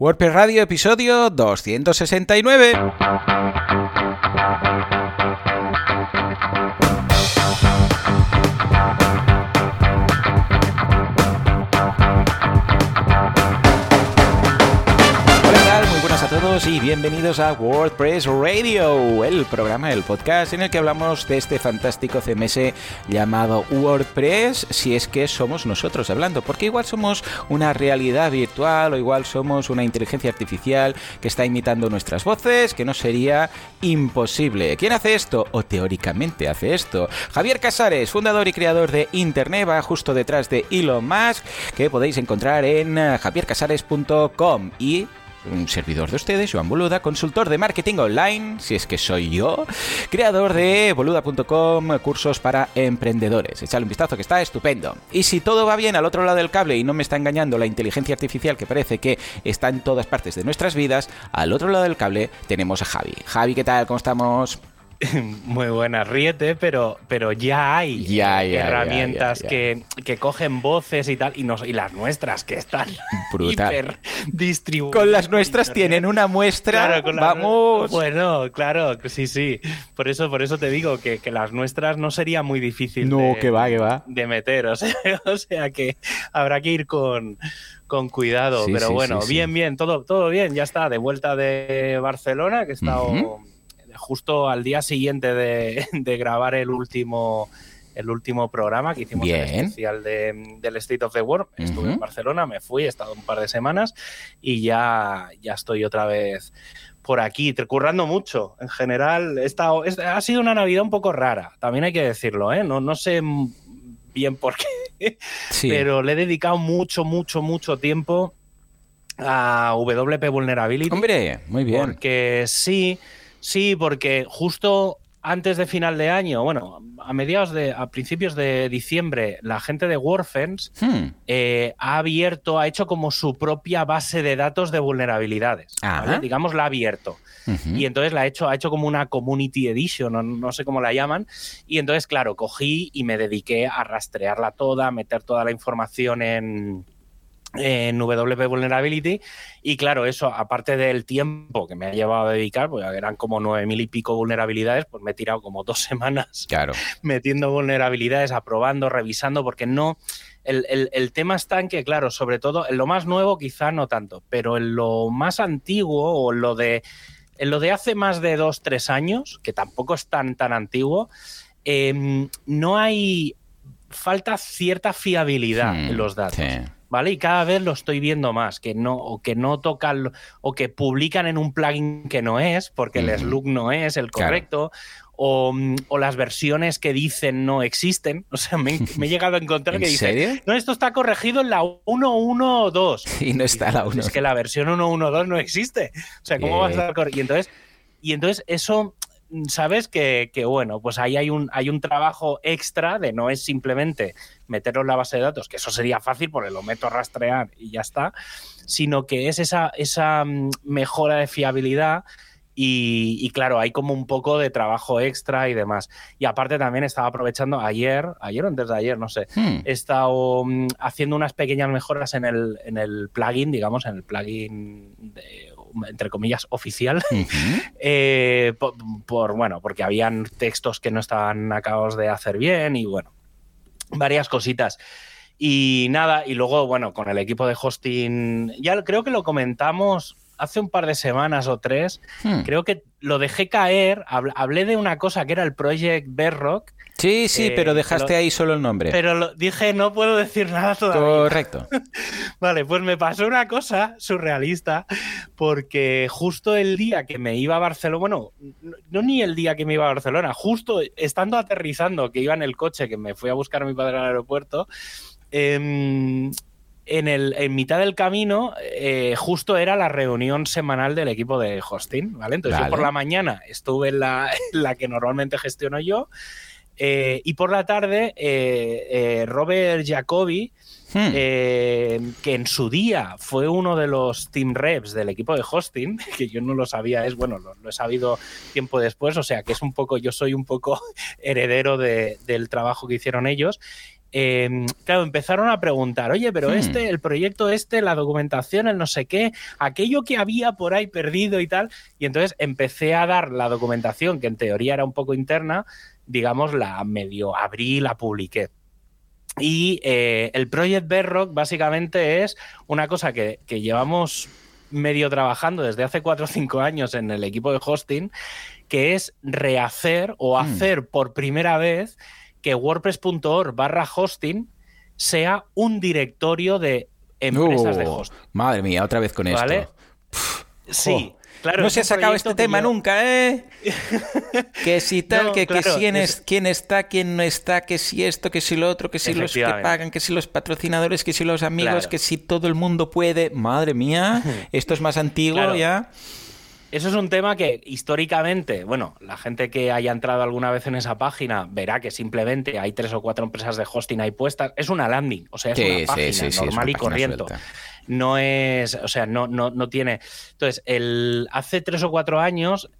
WordPress Radio, episodio 269. Bienvenidos a WordPress Radio, el programa, el podcast en el que hablamos de este fantástico CMS llamado WordPress, si es que somos nosotros hablando, porque igual somos una realidad virtual o igual somos una inteligencia artificial que está imitando nuestras voces, que no sería imposible. ¿Quién hace esto? O teóricamente hace esto. Javier Casares, fundador y creador de Internet, va justo detrás de Elon Musk, que podéis encontrar en javiercasares.com y un servidor de ustedes, Joan Boluda, consultor de marketing online, si es que soy yo, creador de boluda.com, cursos para emprendedores. Echale un vistazo que está estupendo. Y si todo va bien al otro lado del cable y no me está engañando la inteligencia artificial que parece que está en todas partes de nuestras vidas, al otro lado del cable tenemos a Javi. Javi, ¿qué tal? ¿Cómo estamos? Muy buena, ríete, pero, pero ya hay herramientas que, cogen voces y tal, y, nos, y las nuestras que están hiper distribuidas. Con las nuestras tienen una muestra, vamos. Bueno, claro, sí, sí. Por eso, por eso te digo que, las nuestras no sería muy difícil no, que va, que va. de meter. O sea, que habrá que ir con, con cuidado. pero bueno, bien, bien, todo, todo bien. Ya está, de vuelta de Barcelona, que he estado justo al día siguiente de, grabar el último el último programa que hicimos el especial del State of the World. Estuve en Barcelona, me fui, he estado un par de semanas y ya, ya estoy otra vez por aquí, currando mucho. En general, he estado, ha sido una Navidad un poco rara, también hay que decirlo, ¿eh? no, no sé bien por qué, pero le he dedicado mucho, mucho, mucho tiempo a WP Vulnerability. Hombre, muy bien. Porque sí, Sí, porque justo antes de final de año, bueno, a mediados de, a principios de diciembre, la gente de Warfence hmm. eh, ha abierto, ha hecho como su propia base de datos de vulnerabilidades. Digamos, la ha abierto. Y entonces la ha hecho, ha hecho como una community edition, no, no, sé cómo la llaman. Y entonces, claro, cogí y me dediqué a rastrearla toda, a meter toda la información en, en WP Vulnerability. Y claro, eso, aparte del tiempo que me ha llevado a dedicar, pues eran como nueve mil y pico vulnerabilidades, pues me he tirado como dos semanas claro. metiendo vulnerabilidades, aprobando, revisando, porque no. El, tema está en que, claro, sobre todo en lo más nuevo quizá no tanto, pero en lo más antiguo o lo de, en lo de hace más de dos, tres años, que tampoco es tan, tan antiguo, em, no hay, falta cierta fiabilidad en hmm, los datos. ¿Vale? Y cada vez lo estoy viendo más, que no, o que no tocan, o que publican en un plugin que no es, porque el slug no es el correcto, o, las versiones que dicen no existen. O sea, me, he llegado a encontrar que dice, no, esto está corregido en la 1.1.2. Y no está la 1. Es que la versión 1.1.2 no existe. O sea, ¿cómo vas a estar corregido? Y entonces, y entonces eso sabes que, bueno, pues ahí hay un, hay un trabajo extra de no es simplemente meterlo en la base de datos, que eso sería fácil porque lo meto a rastrear y ya está, sino que es esa, esa mm, mejora de fiabilidad. Y, claro, hay como un poco de trabajo extra y demás. Y aparte también estaba aprovechando ayer, ayer o antes de ayer, no sé, hmm. he estado mm, haciendo unas pequeñas mejoras en el, en el plugin, digamos, en el plugin de entre comillas, oficial, eh, por, bueno, porque habían textos que no estaban acabados de hacer bien y bueno, varias cositas. Y nada, y luego, bueno, con el equipo de hosting, ya creo que lo comentamos hace un par de semanas o tres, hmm. creo que lo dejé caer, hablé de una cosa que era el Project Bedrock, Sí, sí, eh, pero dejaste ahí solo el nombre. Pero dije, no puedo decir nada todavía. Correcto. vale, pues me pasó una cosa surrealista, porque justo el día que me iba a Barcelona, bueno, no ni el día que me iba a Barcelona, justo estando aterrizando, que iba en el coche, que me fui a buscar a mi padre al aeropuerto, em, en, el, en mitad del camino, eh, justo era la reunión semanal del equipo de hosting, ¿vale? Entonces yo por la mañana estuve en la, en la que normalmente gestiono yo eh, y por la tarde, eh, eh, Robert Jacobi, hmm. que en su día fue uno de los team reps del equipo de hosting, que yo no lo sabía, es bueno, lo, he sabido tiempo después, o sea que es un poco, yo soy un poco heredero del trabajo que hicieron ellos. Em, claro, empezaron a preguntar, oye, pero Hmm. este, el proyecto este, la documentación, el no sé qué, aquello que había por ahí perdido y tal. Y entonces empecé a dar la documentación, que en teoría era un poco interna, digamos, la medio abrí, la publiqué. Y eh, el Project Bedrock básicamente es una cosa que, que llevamos medio trabajando desde hace 4 o 5 años en el equipo de hosting, que es rehacer o Hmm. hacer por primera vez que WordPress.org barra hosting sea un directorio de empresas de Uh, hosting. Madre mía, otra vez con ¿Vale? esto. Sí, claro. no se ha sacado este tema yo- nunca, ¿eh? que si tal, No, que, que claro, quién, es, es- quién está, quién no está, que si esto, que si lo otro, que si los que pagan, que si los patrocinadores, que si los amigos, Claro. que si todo el mundo puede. Madre mía, esto es más antiguo ya. Eso es un tema que históricamente, bueno, la gente que haya entrado alguna vez en esa página verá que simplemente hay tres o cuatro empresas de hosting ahí puestas. Es una landing, o sea, es Sí, una sí, página sí, normal una y corriente. No es, o sea, no, no, no tiene. Entonces, el, hace tres o cuatro años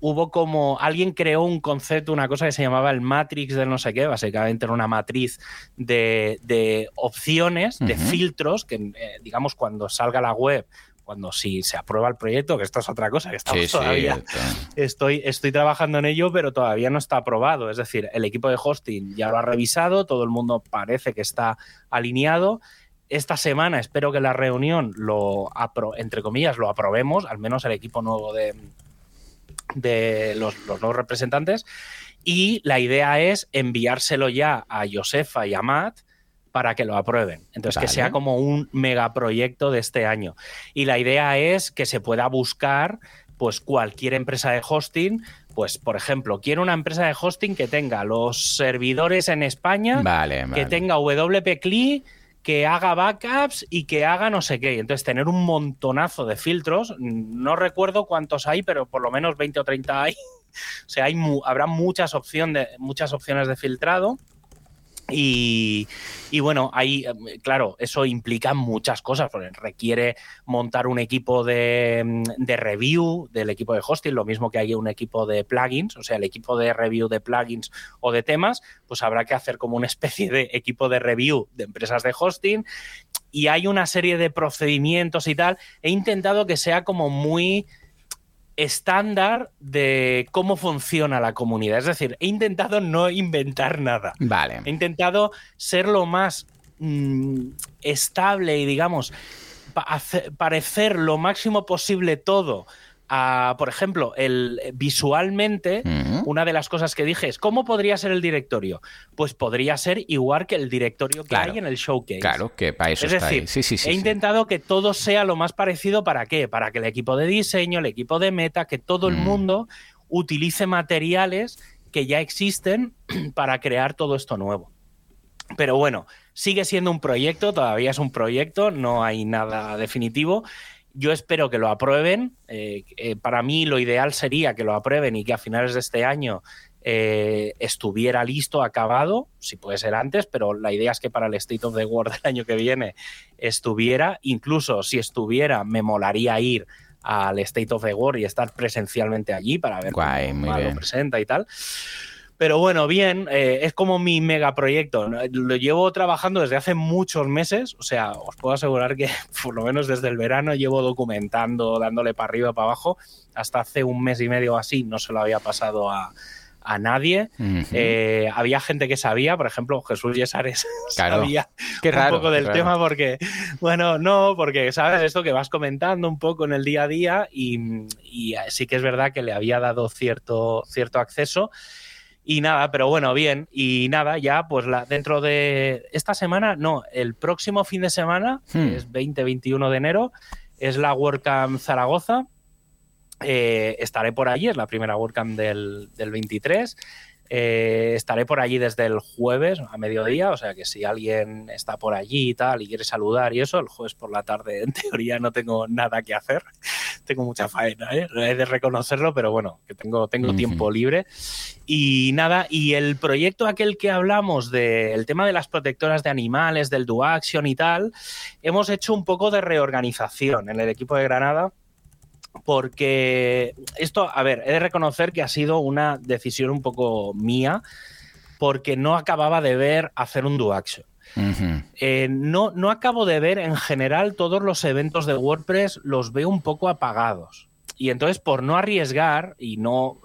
hubo como alguien creó un concepto, una cosa que se llamaba el Matrix del no sé qué, básicamente era una matriz de, de opciones, de filtros, que eh, digamos cuando salga la web, cuando si se aprueba el proyecto, que esto es otra cosa, que estamos Sí, sí, todavía esto. estoy, estoy trabajando en ello, pero todavía no está aprobado. Es decir, el equipo de hosting ya lo ha revisado, todo el mundo parece que está alineado. Esta semana espero que la reunión lo, apro- entre comillas, lo aprobemos, al menos el equipo nuevo de, de los, los nuevos representantes. Y la idea es enviárselo ya a Josefa y a Matt para que lo aprueben. Entonces, que sea como un megaproyecto de este año. Y la idea es que se pueda buscar pues cualquier empresa de hosting, pues por ejemplo, quiero una empresa de hosting que tenga los servidores en España, Vale, vale. que tenga WP CLI, que haga backups y que haga no sé qué. Y Entonces, tener un montonazo de filtros, no recuerdo cuántos hay, pero por lo menos 20 o 30 hay. O sea, hay mu- habrá muchas, opción de, muchas opciones de filtrado. Y, bueno, ahí, eh, claro, eso implica muchas cosas, requiere montar un equipo de, mm, de review del equipo de hosting, lo mismo que hay un equipo de plugins, o sea, el equipo de review de plugins o de temas, pues habrá que hacer como una especie de equipo de review de empresas de hosting. Y hay una serie de procedimientos y tal. He intentado que sea como muy estándar de cómo funciona la comunidad. Es decir, he intentado no inventar nada. Vale. He intentado ser lo más mm, estable y, digamos, pa- parecer lo máximo posible todo. A, por ejemplo, el, visualmente, una de las cosas que dije es, ¿cómo podría ser el directorio? Pues podría ser igual que el directorio que Claro. hay en el showcase. Claro, que para eso Es está decir, ahí. Sí, sí, sí. he intentado que todo sea lo más parecido para qué? Para que el equipo de diseño, el equipo de meta, que todo el Mm. mundo utilice materiales que ya existen para crear todo esto nuevo. Pero bueno, sigue siendo un proyecto, todavía es un proyecto, no hay nada definitivo. Yo espero que lo aprueben. Eh, eh, para mí lo ideal sería que lo aprueben y que a finales de este año eh, estuviera listo, acabado, si puede ser antes, pero la idea es que para el State of the World del año que viene estuviera, incluso si estuviera, me molaría ir al State of the World y estar presencialmente allí para ver Guay, cómo lo presenta y tal. Pero bueno, bien, eh, es como mi megaproyecto. Lo llevo trabajando desde hace muchos meses, o sea, os puedo asegurar que por lo menos desde el verano llevo documentando, dándole para arriba, para abajo. Hasta hace un mes y medio así no se lo había pasado a, a nadie. Ujú. Eh, había gente que sabía, por ejemplo, Jesús Yesares Claro. sabía Qué raro. un poco del raro. tema porque, bueno, no, porque sabes esto que vas comentando un poco en el día a día y, y sí que es verdad que le había dado cierto, cierto acceso. Y nada, pero bueno, bien. Y nada, ya pues la, dentro de esta semana, no, el próximo fin de semana, Hmm. que es 20-21 de enero, es la WordCamp Zaragoza. Eh, estaré por allí, es la primera WordCamp del, del 23. Eh, estaré por allí desde el jueves a mediodía, o sea que si alguien está por allí y tal y quiere saludar y eso, el jueves por la tarde en teoría no tengo nada que hacer, tengo mucha faena, ¿eh? he de reconocerlo, pero bueno, que tengo, tengo tiempo libre. Y nada, y el proyecto aquel que hablamos del tema de las protectoras de animales, del do action y tal, hemos hecho un poco de reorganización en el equipo de Granada porque esto, a ver, he de reconocer que ha sido una decisión un poco mía porque no acababa de ver hacer un do action. Eh, no, no acabo de ver en general todos los eventos de WordPress, los veo un poco apagados. Y entonces, por no arriesgar, y no,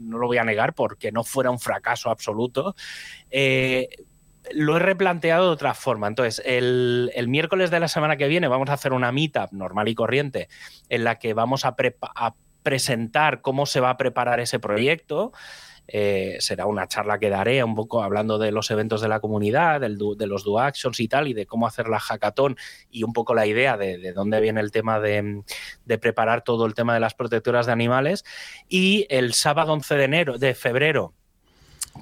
no lo voy a negar porque no fuera un fracaso absoluto, eh, lo he replanteado de otra forma. Entonces, el, miércoles de la semana que viene vamos a hacer una meetup normal y corriente en la que vamos a, a presentar cómo se va a preparar ese proyecto. Eh, será una charla que daré un poco hablando de los eventos de la comunidad, de los do actions y tal, y de cómo hacer la hackathon y un poco la idea de, dónde viene el tema de, preparar todo el tema de las protectoras de animales. Y el sábado 11 de enero, de febrero,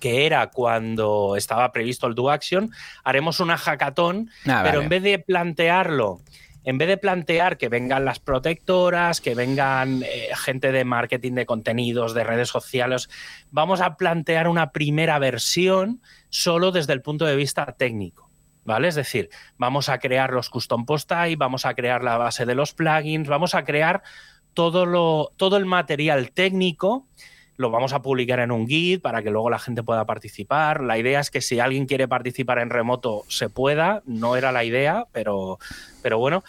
que era cuando estaba previsto el do action, haremos una hackathon, ah, pero en vez de plantearlo en vez de plantear que vengan las protectoras, que vengan eh, gente de marketing de contenidos, de redes sociales, vamos a plantear una primera versión solo desde el punto de vista técnico. ¿Vale? Es decir, vamos a crear los custom post type, vamos a crear la base de los plugins, vamos a crear todo, lo, todo el material técnico lo vamos a publicar en un guide para que luego la gente pueda participar. La idea es que si alguien quiere participar en remoto se pueda, no era la idea, pero, pero bueno.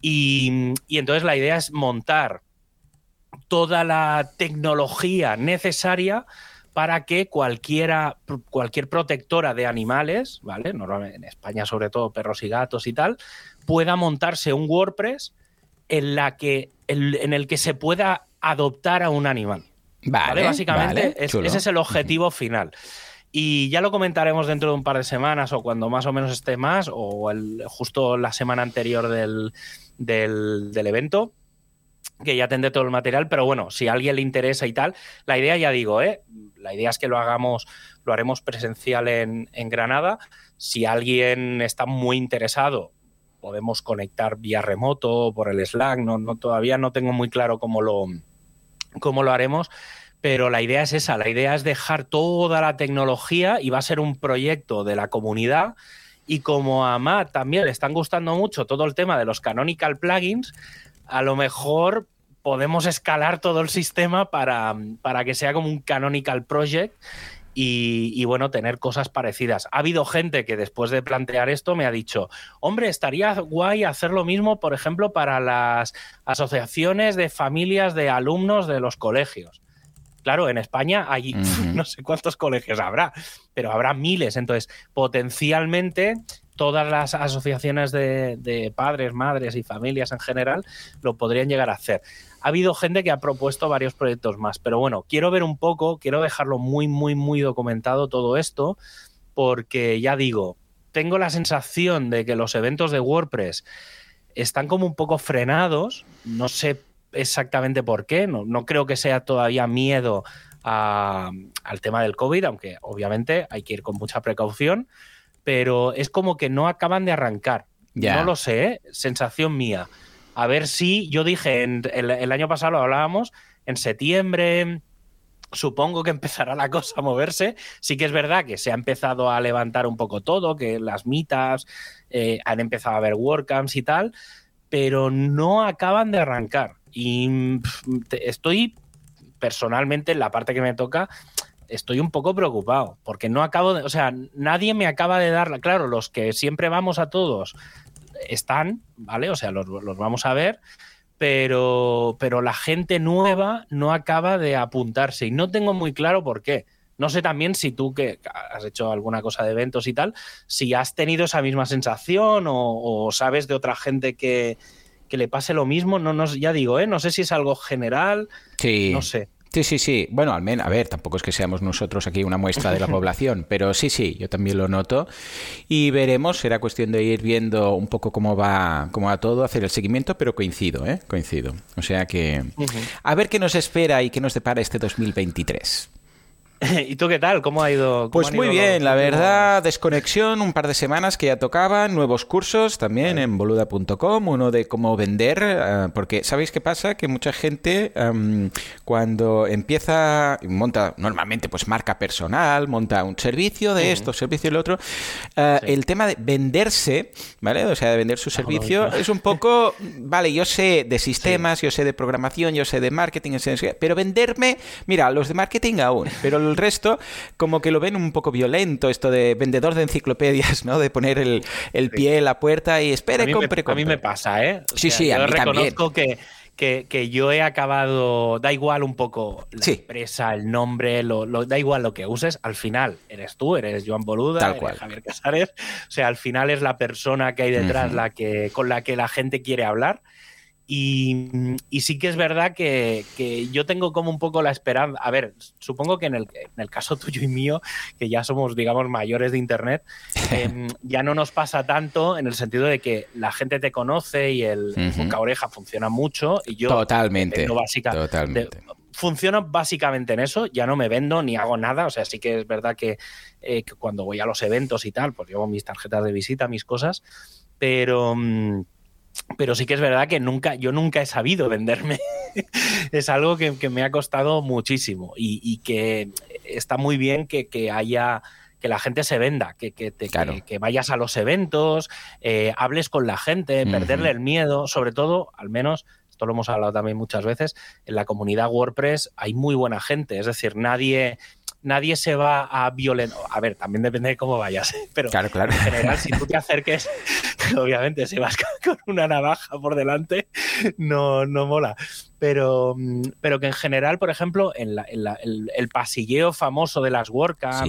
Y, entonces la idea es montar toda la tecnología necesaria para que cualquiera, cualquier protectora de animales, ¿vale? Normalmente en España sobre todo perros y gatos y tal, pueda montarse un WordPress en, la que, en el que se pueda adoptar a un animal. Vale, Básicamente ese es el objetivo final. Y ya lo comentaremos dentro de un par de semanas o cuando más o menos esté más o el, justo la semana anterior del, del, evento que ya tendré todo el material, pero bueno, si a alguien le interesa y tal, la idea ya digo, ¿eh? la idea es que lo hagamos, lo haremos presencial en, en Granada. Si alguien está muy interesado, podemos conectar vía remoto por el Slack, no, no, todavía no tengo muy claro cómo lo, cómo lo haremos, pero la idea es esa, la idea es dejar toda la tecnología y va a ser un proyecto de la comunidad. Y como a Matt también le están gustando mucho todo el tema de los canonical plugins, a lo mejor podemos escalar todo el sistema para, para que sea como un canonical project y, bueno, tener cosas parecidas. Ha habido gente que después de plantear esto me ha dicho, hombre, estaría guay hacer lo mismo, por ejemplo, para las asociaciones de familias de alumnos de los colegios. Claro, en España hay no sé cuántos colegios habrá, pero habrá miles. Entonces, potencialmente todas las asociaciones de, padres, madres y familias en general lo podrían llegar a hacer. Ha habido gente que ha propuesto varios proyectos más, pero bueno, quiero ver un poco, quiero dejarlo muy, muy, muy documentado todo esto, porque ya digo, tengo la sensación de que los eventos de WordPress están como un poco frenados, no sé exactamente por qué, no, no creo que sea todavía miedo al tema del COVID, aunque obviamente hay que ir con mucha precaución, pero es como que no acaban de arrancar. No lo sé, ¿eh? sensación mía. A ver si yo dije, en, el, año pasado lo hablábamos, en septiembre, supongo que empezará la cosa a moverse. Sí que es verdad que se ha empezado a levantar un poco todo, que las mitas eh, han empezado a haber WordCamps y tal, pero no acaban de arrancar. Y estoy personalmente en la parte que me toca estoy un poco preocupado, porque no acabo de, o sea, nadie me acaba de dar, claro, los que siempre vamos a todos están, ¿vale? O sea, los, vamos a ver, pero, pero la gente nueva no acaba de apuntarse y no tengo muy claro por qué. No sé también si tú que has hecho alguna cosa de eventos y tal, si has tenido esa misma sensación o, sabes de otra gente que, que, le pase lo mismo. No, no, ya digo, ¿eh? no sé si es algo general. Sí. No sé. Sí, sí, sí. Bueno, al menos, a ver, tampoco es que seamos nosotros aquí una muestra de la población, pero sí, sí, yo también lo noto. Y veremos, será cuestión de ir viendo un poco cómo va, cómo va todo, hacer el seguimiento, pero coincido, ¿eh? Coincido. O sea que, a ver qué nos espera y qué nos depara este 2023. ¿Y tú qué tal? ¿Cómo ha ido? pues muy bien, la verdad, desconexión, un par de semanas que ya tocaban, nuevos cursos también en boluda.com, uno de cómo vender, eh, porque ¿sabéis qué pasa? Que mucha gente cuando empieza, monta normalmente pues marca personal, monta un servicio de esto, servicio del otro, eh, el tema de venderse, ¿vale? O sea, de vender su servicio es un poco, vale, yo sé de sistemas, yo sé de programación, yo sé de marketing, pero venderme, mira, los de marketing aún, pero el resto como que lo ven un poco violento, esto de vendedor de enciclopedias, ¿no? De poner el, pie en la puerta y espere, compre, compre. A mí me pasa, ¿eh? sí, sí, a mí reconozco que que, yo he acabado, da igual un poco la empresa, el nombre, lo, da igual lo que uses, al final eres tú, eres Joan Boluda, Tal cual. Javier Casares, o sea, al final es la persona que hay detrás la que, con la que la gente quiere hablar y, sí que es verdad que, yo tengo como un poco la esperanza. A ver, supongo que en el, caso tuyo y mío, que ya somos, digamos, mayores de Internet, em, ya no nos pasa tanto en el sentido de que la gente te conoce y el boca oreja funciona mucho. Y yo totalmente. totalmente. funciona básicamente en eso, ya no me vendo ni hago nada, o sea, sí que es verdad que, eh, cuando voy a los eventos y tal, pues llevo mis tarjetas de visita, mis cosas, pero... Mm, pero sí que es verdad que nunca, yo nunca he sabido venderme. es algo que, me ha costado muchísimo y, que está muy bien que, haya que la gente se venda, que, que, que vayas a los eventos, eh, hables con la gente, perderle el miedo, sobre todo, al menos, esto lo hemos hablado también muchas veces, en la comunidad WordPress hay muy buena gente, es decir, nadie, nadie se va a violentar. A ver, también depende de cómo vayas, ¿eh? pero claro, claro. en general, si tú te acerques, obviamente, si vas con una navaja por delante, no, no mola. Pero, mm, pero que en general, por ejemplo, en, el, pasilleo famoso de las WordCamps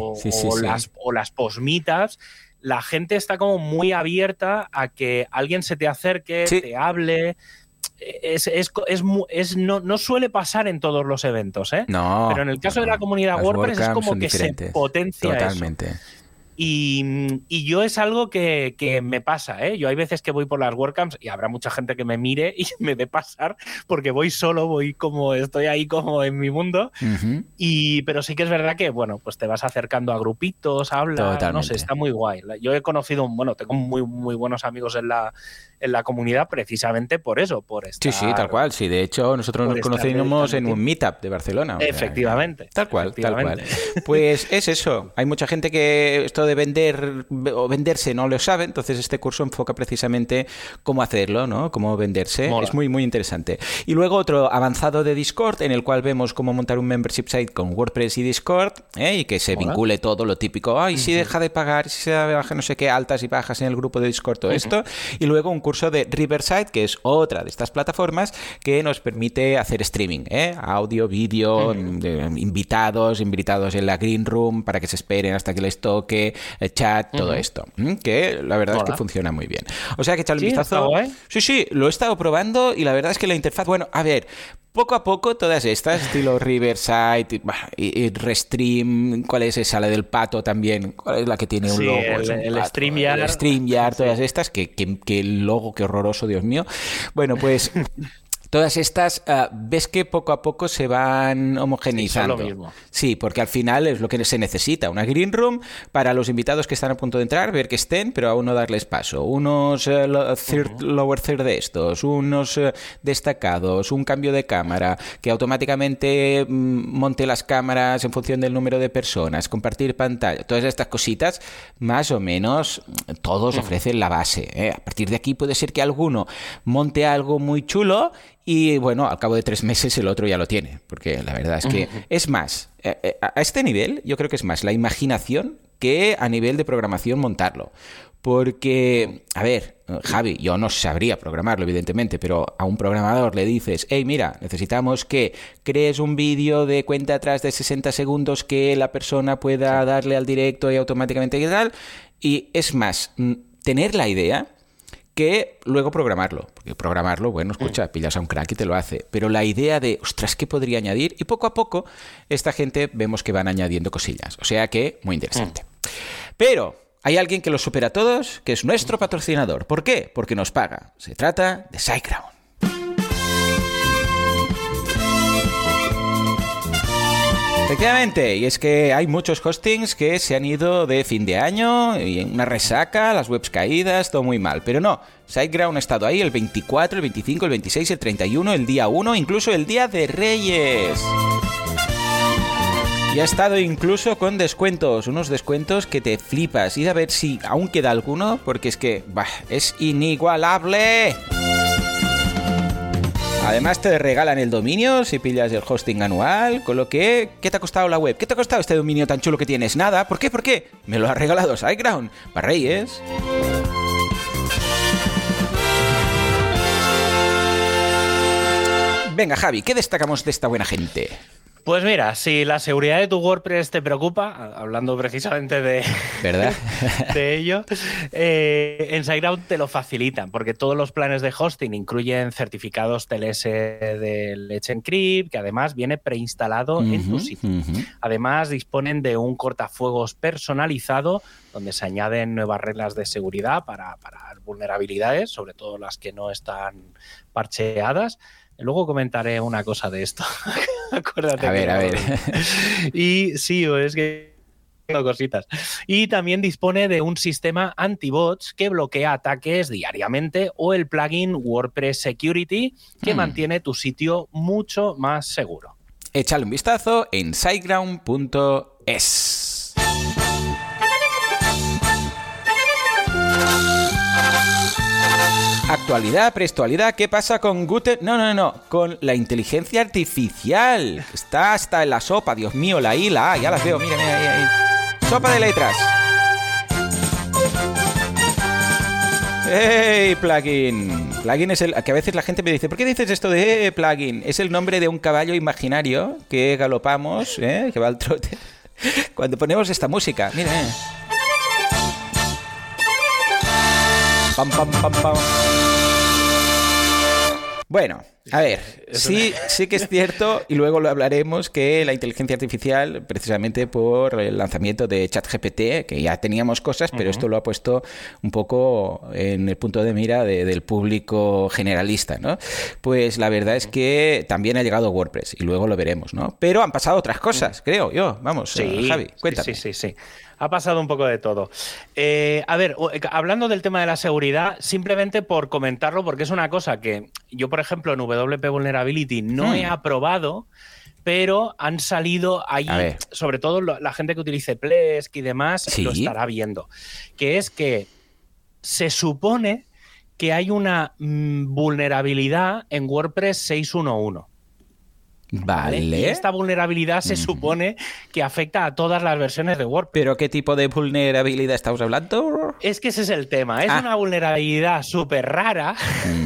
o, las, o las posmitas, la gente está como muy abierta a que alguien se te acerque, te hable es, es, es, no, no, suele pasar en todos los eventos, ¿eh? No. Pero en el caso de la comunidad WordPress es como que se potencia Totalmente. Y, yo es algo que, me pasa, ¿eh? Yo hay veces que voy por las WordCamps y habrá mucha gente que me mire y me dé pasar porque voy solo, voy como, estoy ahí como en mi mundo. y, pero sí que es verdad que, bueno, pues te vas acercando a grupitos, hablas, no sé, está muy guay. Yo he conocido, bueno, tengo muy, muy buenos amigos en la, en la comunidad precisamente por eso, por estar, Sí, sí, tal cual. Sí, de hecho, nosotros nos conocimos en un meetup de Barcelona. Efectivamente. tal cual, tal cual. Pues es eso. Hay mucha gente que esto de vender o venderse no lo sabe, entonces este curso enfoca precisamente cómo hacerlo, ¿no? Cómo venderse. Es muy, muy interesante. Y luego otro avanzado de Discord, en el cual vemos cómo montar un membership site con WordPress y Discord, ¿eh? y que se vincule todo lo típico. Ay, si deja de pagar, si se baja no sé qué, altas y bajas en el grupo de Discord, todo esto. Y luego un curso de Riverside, que es otra de estas plataformas que nos permite hacer streaming, ¿eh? audio, vídeo, invitados, invitados en la green room para que se esperen hasta que les toque, chat, todo esto, que la verdad es que funciona muy bien. O sea que echale un vistazo. Sí, sí, lo he estado probando y la verdad es que la interfaz, bueno, a ver, poco a poco todas estas, estilo Riverside y, Restream, ¿cuál es esa? La del pato también, ¿cuál es la que tiene un logo? El, el StreamYard. El StreamYard, todas estas, que, que, que, logo, qué horroroso, Dios mío. Bueno, pues todas estas, ah, ves que poco a poco se van homogeneizando. Sí, porque al final es lo que se necesita. Una green room para los invitados que están a punto de entrar, ver que estén, pero aún no darles paso. Unos eh, lower third de estos, unos eh, destacados, un cambio de cámara, que automáticamente mm, monte las cámaras en función del número de personas, compartir pantalla, todas estas cositas, más o menos todos ofrecen la base. ¿eh? A partir de aquí puede ser que alguno monte algo muy chulo y bueno, al cabo de tres meses el otro ya lo tiene, porque la verdad es que es más, eh, eh, a este nivel yo creo que es más la imaginación que a nivel de programación montarlo. Porque, a ver, Javi, yo no sabría programarlo, evidentemente, pero a un programador le dices, hey, mira, necesitamos que crees un vídeo de cuenta atrás de 60 segundos que la persona pueda darle al directo y automáticamente y tal. Y es más, mm, tener la idea que luego programarlo. Porque programarlo, bueno, escucha, mm. pillas a un crack y te lo hace. Pero la idea de, ostras, ¿qué podría añadir? Y poco a poco, esta gente vemos que van añadiendo cosillas. O sea que, muy interesante. Mm. Pero hay alguien que lo supera a todos, que es nuestro patrocinador. ¿Por qué? Porque nos paga. Se trata de SiteGround. Efectivamente, y es que hay muchos hostings que se han ido de fin de año y una resaca, las webs caídas, todo muy mal. Pero no, SiteGround ha estado ahí el 24, el 25, el 26, el 31, el día 1, incluso el día de Reyes. Y ha estado incluso con descuentos, unos descuentos que te flipas. Y a ver si aún queda alguno, porque es que bah, es inigualable. Además te regalan el dominio si pillas el hosting anual, con lo que ¿qué te ha costado la web? ¿Qué te ha costado este dominio tan chulo que tienes? Nada. ¿Por qué? ¿Por qué? Me lo ha regalado SiteGround. Para Reyes. Venga, Javi, ¿qué destacamos de esta buena gente? Pues mira, si la seguridad de tu WordPress te preocupa, hablando precisamente de, ¿verdad? de ello, eh, en SiteGround te lo facilitan, porque todos los planes de hosting incluyen certificados TLS de Let's Encrypt, que además viene preinstalado en tu sitio. Además, disponen de un cortafuegos personalizado donde se añaden nuevas reglas de seguridad para, para vulnerabilidades, sobre todo las que no están parcheadas. Luego comentaré una cosa de esto. Acuérdate. A ver, a ver. y sí, es que cositas. Y también dispone de un sistema anti-bots que bloquea ataques diariamente o el plugin WordPress Security que hmm. mantiene tu sitio mucho más seguro. Échale un vistazo en siteground.es. Actualidad, prestualidad, ¿qué pasa con Guten? No, no, no, con la inteligencia artificial. Está hasta en la sopa, Dios mío, la I, la ya las veo, mira, mira, ahí, ahí. Sopa de letras. ¡Hey, plugin! Plugin es el que a veces la gente me dice, ¿por qué dices esto de plugin? Es el nombre de un caballo imaginario que galopamos, ¿eh? que va al trote. Cuando ponemos esta música, mira. Eh. Pam, pam, pam, pam. Bueno, a ver, sí, sí que es cierto, y luego lo hablaremos, que la inteligencia artificial, precisamente por el lanzamiento de ChatGPT, que ya teníamos cosas, pero esto lo ha puesto un poco en el punto de mira del público generalista, ¿no? Pues la verdad es que también ha llegado WordPress, y luego lo veremos, ¿no? Pero han pasado otras cosas, creo yo. Vamos, sí, Javi, cuéntame. Sí, sí, sí. Ha pasado un poco de todo. Eh, a ver, eh, hablando del tema de la seguridad, simplemente por comentarlo, porque es una cosa que yo, por ejemplo, en WP Vulnerability no he hmm. aprobado, pero han salido ahí, sobre todo la gente que utilice Plesk y demás, lo estará viendo. Que es que se supone que hay una mm, vulnerabilidad en WordPress 6.1.1. Vale. Y esta vulnerabilidad se supone que afecta a todas las versiones de WordPress. ¿Pero qué tipo de vulnerabilidad estamos hablando? Es que ese es el tema. Es ah. una vulnerabilidad súper rara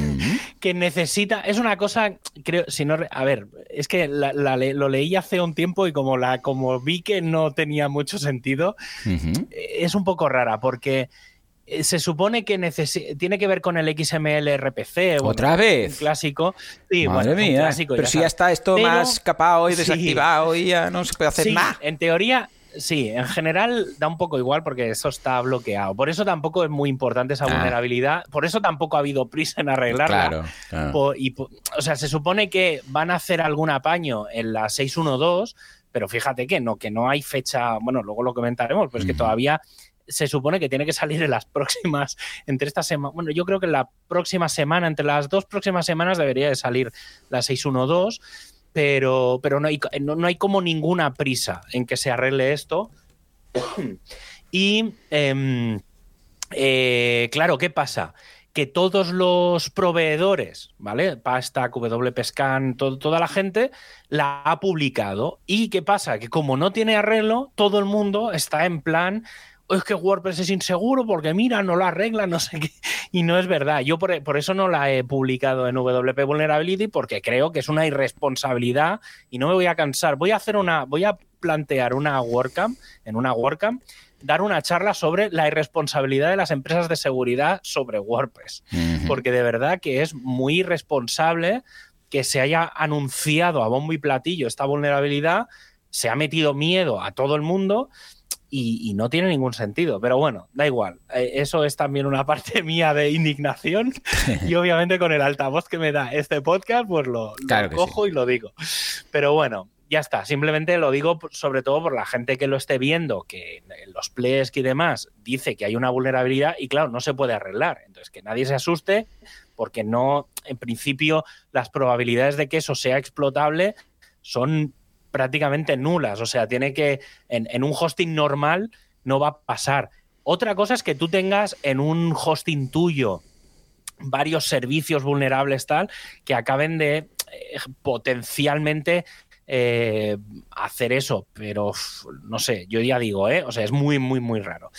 que necesita. Es una cosa, creo, si no. A ver, es que lo leí hace un tiempo y como, la, como vi que no tenía mucho sentido, es un poco rara porque se supone que tiene que ver con el XML RPC. ¿Otra vez? Un clásico. Sí, Madre mía. Clásico, pero si ya está esto más capado y desactivado y ya no se puede hacer más. En teoría, sí, en general da un poco igual porque eso está bloqueado. Por eso tampoco es muy importante esa ah. vulnerabilidad. Por eso tampoco ha habido prisa en arreglarla. Claro, y, o sea, se supone que van a hacer algún apaño en la 612, pero fíjate que no, que no hay fecha. Bueno, luego lo comentaremos, pero es que todavía se supone que tiene que salir en las próximas, entre esta semana, bueno, yo creo que la próxima semana, entre las dos próximas semanas debería de salir la 612, pero, pero no, hay, no, hay como ninguna prisa en que se arregle esto. y, em, eh, claro, ¿qué pasa? que todos los proveedores, ¿vale? Pasta, WP Scan, toda la gente la ha publicado. ¿Y qué pasa? Que como no tiene arreglo, todo el mundo está en plan, es que WordPress es inseguro porque mira, no lo arregla, no sé qué. Y no es verdad. Yo por, eso no la he publicado en WP Vulnerability porque creo que es una irresponsabilidad y no me voy a cansar. Voy a hacer una, voy a plantear una WordCamp, en una WordCamp, dar una charla sobre la irresponsabilidad de las empresas de seguridad sobre WordPress. Porque de verdad que es muy irresponsable que se haya anunciado a bombo y platillo esta vulnerabilidad, se ha metido miedo a todo el mundo y, no tiene ningún sentido. Pero bueno, da igual. Eh, eso es también una parte mía de indignación y obviamente con el altavoz que me da este podcast, pues lo, cojo y lo digo. Pero bueno, ya está. Simplemente lo digo sobre todo por la gente que lo esté viendo, que en los plays y demás dice que hay una vulnerabilidad y claro, no se puede arreglar. Entonces, que nadie se asuste porque no, en principio, las probabilidades de que eso sea explotable son prácticamente nulas. O sea, tiene que, en, un hosting normal no va a pasar. Otra cosa es que tú tengas en un hosting tuyo varios servicios vulnerables tal que acaben de eh, potencialmente eh, hacer eso, pero no sé, yo ya digo, ¿eh? o sea, es muy, muy, muy raro.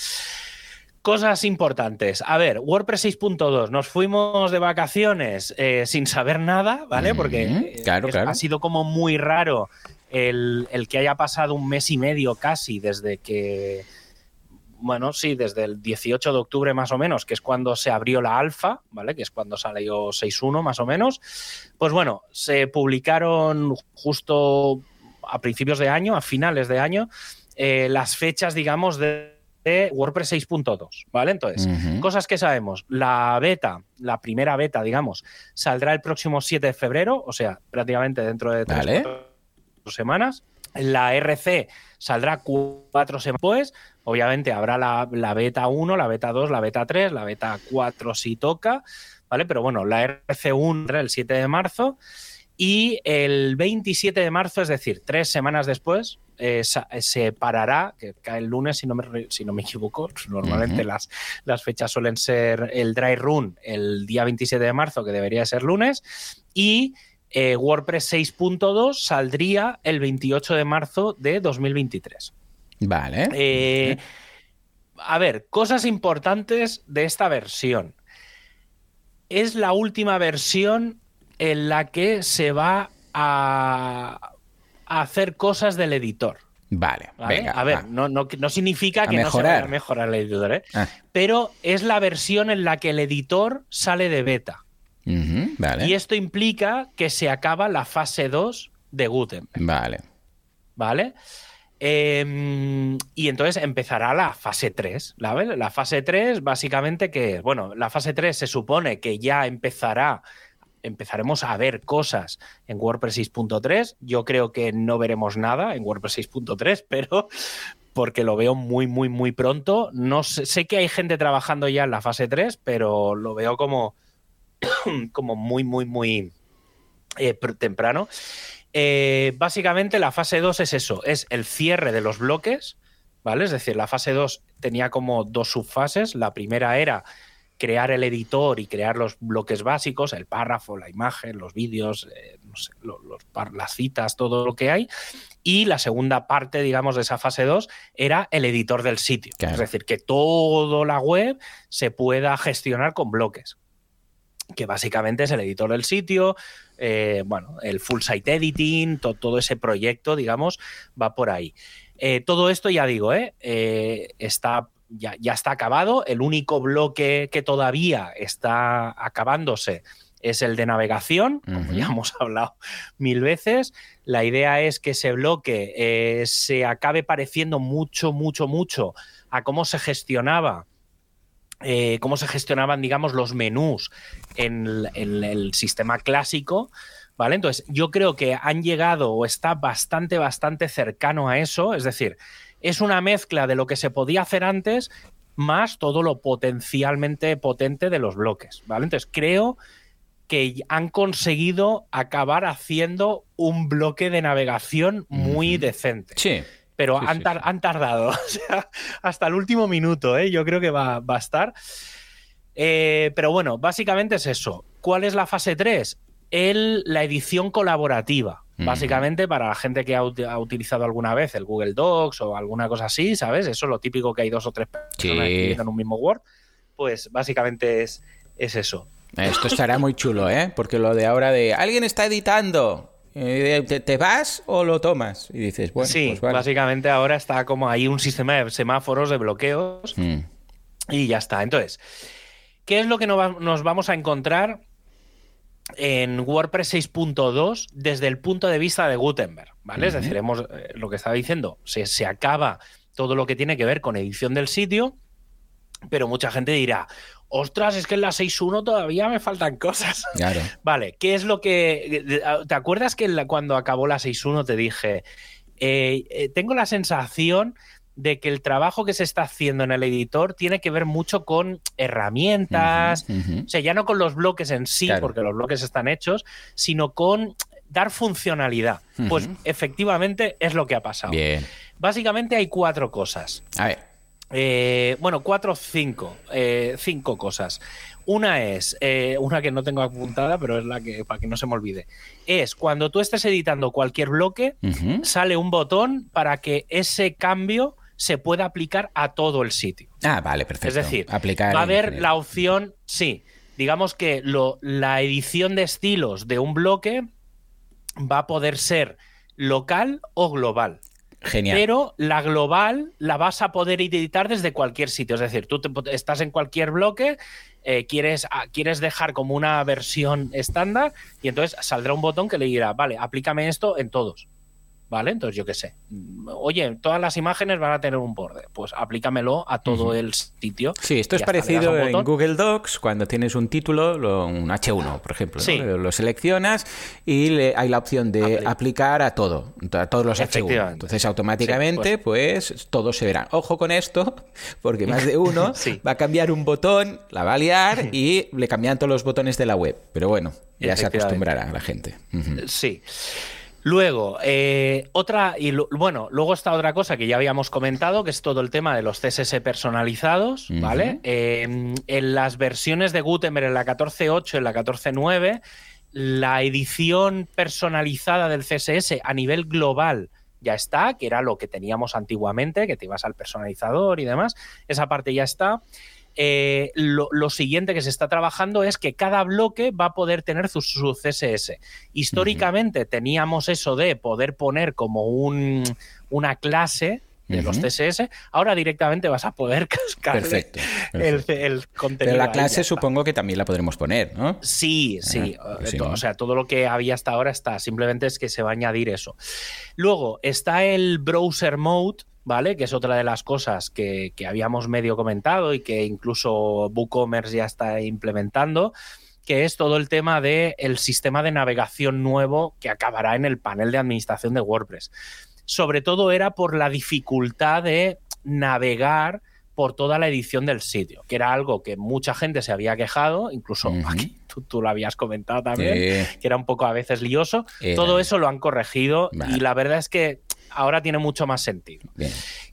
Cosas importantes. A ver, WordPress 6.2. Nos fuimos de vacaciones eh, sin saber nada, ¿vale? Porque ha sido como muy raro el, que haya pasado un mes y medio casi desde que. Bueno, sí, desde el 18 de octubre más o menos, que es cuando se abrió la alfa, ¿vale? Que es cuando salió 6.1 más o menos. Pues bueno, se publicaron justo a principios de año, a finales de año, eh, las fechas, digamos, de WordPress 6.2, ¿vale? Entonces, cosas que sabemos. La beta, la primera beta, digamos, saldrá el próximo 7 de febrero, o sea, prácticamente dentro de tres semanas. La RC saldrá cuatro semanas después. Obviamente habrá la, beta 1, la beta 2, la beta 3, la beta 4 si toca, ¿vale? Pero bueno, la RC1 el 7 de marzo y el 27 de marzo, es decir, tres semanas después, eh, se parará, que cae el lunes si no me, si no me equivoco, normalmente las, las fechas suelen ser el dry run el día 27 de marzo, que debería ser lunes, y eh, WordPress 6.2 saldría el 28 de marzo de 2023. Vale. Eh, a ver, cosas importantes de esta versión. Es la última versión en la que se va a, hacer cosas del editor. Vale, venga. A ver, no, no, significa que no se vaya a mejorar el editor, ¿eh? Ah. pero es la versión en la que el editor sale de beta. Vale. Y esto implica que se acaba la fase 2 de Gutenberg. Vale. ¿Vale? Em, y entonces empezará la fase 3. ¿la, la fase 3, básicamente, que, bueno, la fase 3 se supone que ya empezará empezaremos a ver cosas en WordPress 6.3. Yo creo que no veremos nada en WordPress 6.3, pero porque lo veo muy, muy, muy pronto. No sé, que hay gente trabajando ya en la fase 3, pero lo veo como, como muy, muy, muy eh, temprano. Eh, básicamente la fase 2 es eso, es el cierre de los bloques, ¿vale? Es decir, la fase 2 tenía como dos subfases. La primera era crear el editor y crear los bloques básicos, el párrafo, la imagen, los vídeos, eh, las citas, todo lo que hay. Y la segunda parte, digamos, de esa fase 2 era el editor del sitio. Es decir, que toda la web se pueda gestionar con bloques que básicamente es el editor del sitio, eh, bueno, el full site editing, todo ese proyecto, digamos, va por ahí. Eh, todo esto, ya digo, está ya, está acabado. El único bloque que todavía está acabándose es el de navegación, como ya hemos hablado mil veces. La idea es que ese bloque eh, se acabe pareciendo mucho, mucho, mucho a cómo se gestionaba. Eh, cómo se gestionaban, digamos, los menús en, en, el sistema clásico, ¿vale? Entonces, yo creo que han llegado o está bastante, bastante cercano a eso, es decir, es una mezcla de lo que se podía hacer antes más todo lo potencialmente potente de los bloques, ¿vale? Entonces creo que han conseguido acabar haciendo un bloque de navegación muy decente. Sí. Pero han, tardado, o sea, hasta el último minuto, ¿eh? yo creo que va, a estar. Eh, pero bueno, básicamente es eso. ¿Cuál es la fase 3? El, la edición colaborativa. Básicamente, para la gente que ha, utilizado alguna vez el Google Docs o alguna cosa así, ¿sabes? Eso es lo típico que hay dos o tres personas en un mismo Word. Pues básicamente es, es eso. Esto estará muy chulo, ¿eh? Porque lo de ahora de alguien está editando. Eh, ¿Te, vas o lo tomas? Y dices, bueno, sí, pues básicamente ahora está como ahí un sistema de semáforos, de bloqueos mm. y ya está. Entonces, ¿qué es lo que nos vamos a encontrar en WordPress 6.2 desde el punto de vista de Gutenberg, ¿vale? Es decir, hemos, eh, lo que estaba diciendo, se, se acaba todo lo que tiene que ver con edición del sitio, pero mucha gente dirá, ostras, es que en la 6.1 todavía me faltan cosas. Claro. Vale, ¿qué es lo que... ¿Te acuerdas que cuando acabó la 6.1 te dije, eh, eh, tengo la sensación de que el trabajo que se está haciendo en el editor tiene que ver mucho con herramientas, o sea, ya no con los bloques en sí, porque los bloques están hechos, sino con dar funcionalidad. Pues efectivamente es lo que ha pasado. Bien. Básicamente hay cuatro cosas. A ver. Eh, bueno, cuatro o cinco. Eh, cinco cosas. Una es, eh, una que no tengo apuntada, pero es la que, para que no se me olvide. Es cuando tú estés editando cualquier bloque, sale un botón para que ese cambio se pueda aplicar a todo el sitio. Ah, vale, perfecto. Es decir, va a haber la opción, sí, digamos que lo, la edición de estilos de un bloque va a poder ser local o global. Pero la global la vas a poder editar desde cualquier sitio. Es decir, tú estás en cualquier bloque, eh, quieres, ah, quieres dejar como una versión estándar y entonces saldrá un botón que le dirá, vale, aplícame esto en todos. ¿Vale? Entonces yo qué sé. Oye, todas las imágenes van a tener un borde. Pues aplícamelo a todo el sitio. Sí, esto es parecido en Google Docs cuando tienes un título, un H1, por ejemplo. Lo seleccionas y hay la opción de aplicar a todo, a todos los H1. Entonces automáticamente, pues... pues... todos se verán. Ojo con esto, porque más de uno va a cambiar un botón, la va a liar y le cambian todos los botones de la web. Pero bueno, ya se acostumbrará la gente. Sí. Luego, eh, otra, y bueno, luego está otra cosa que ya habíamos comentado, que es todo el tema de los CSS personalizados, ¿vale? Em, en las versiones de Gutenberg, en la 14.8, en la 14.9, la edición personalizada del CSS a nivel global ya está, que era lo que teníamos antiguamente, que te ibas al personalizador y demás, esa parte ya está. Eh, lo, siguiente que se está trabajando es que cada bloque va a poder tener su, CSS. Históricamente teníamos eso de poder poner como un, una clase de los CSS, ahora directamente vas a poder cascar El, contenido. Pero la clase supongo que también la podremos poner, ¿no? Sí, sí. o sea, todo lo que había hasta ahora está. Simplemente es que se va a añadir eso. Luego está el browser mode, ¿vale? Que es otra de las cosas que, habíamos medio comentado y que incluso WooCommerce ya está implementando que es todo el tema del el sistema de navegación nuevo que acabará en el panel de administración de WordPress. Sobre todo era por la dificultad de navegar por toda la edición del sitio, que era algo que mucha gente se había quejado, incluso aquí tú, lo habías comentado también, que era un poco a veces lioso. Todo eso lo han corregido y la verdad es que ahora tiene mucho más sentido.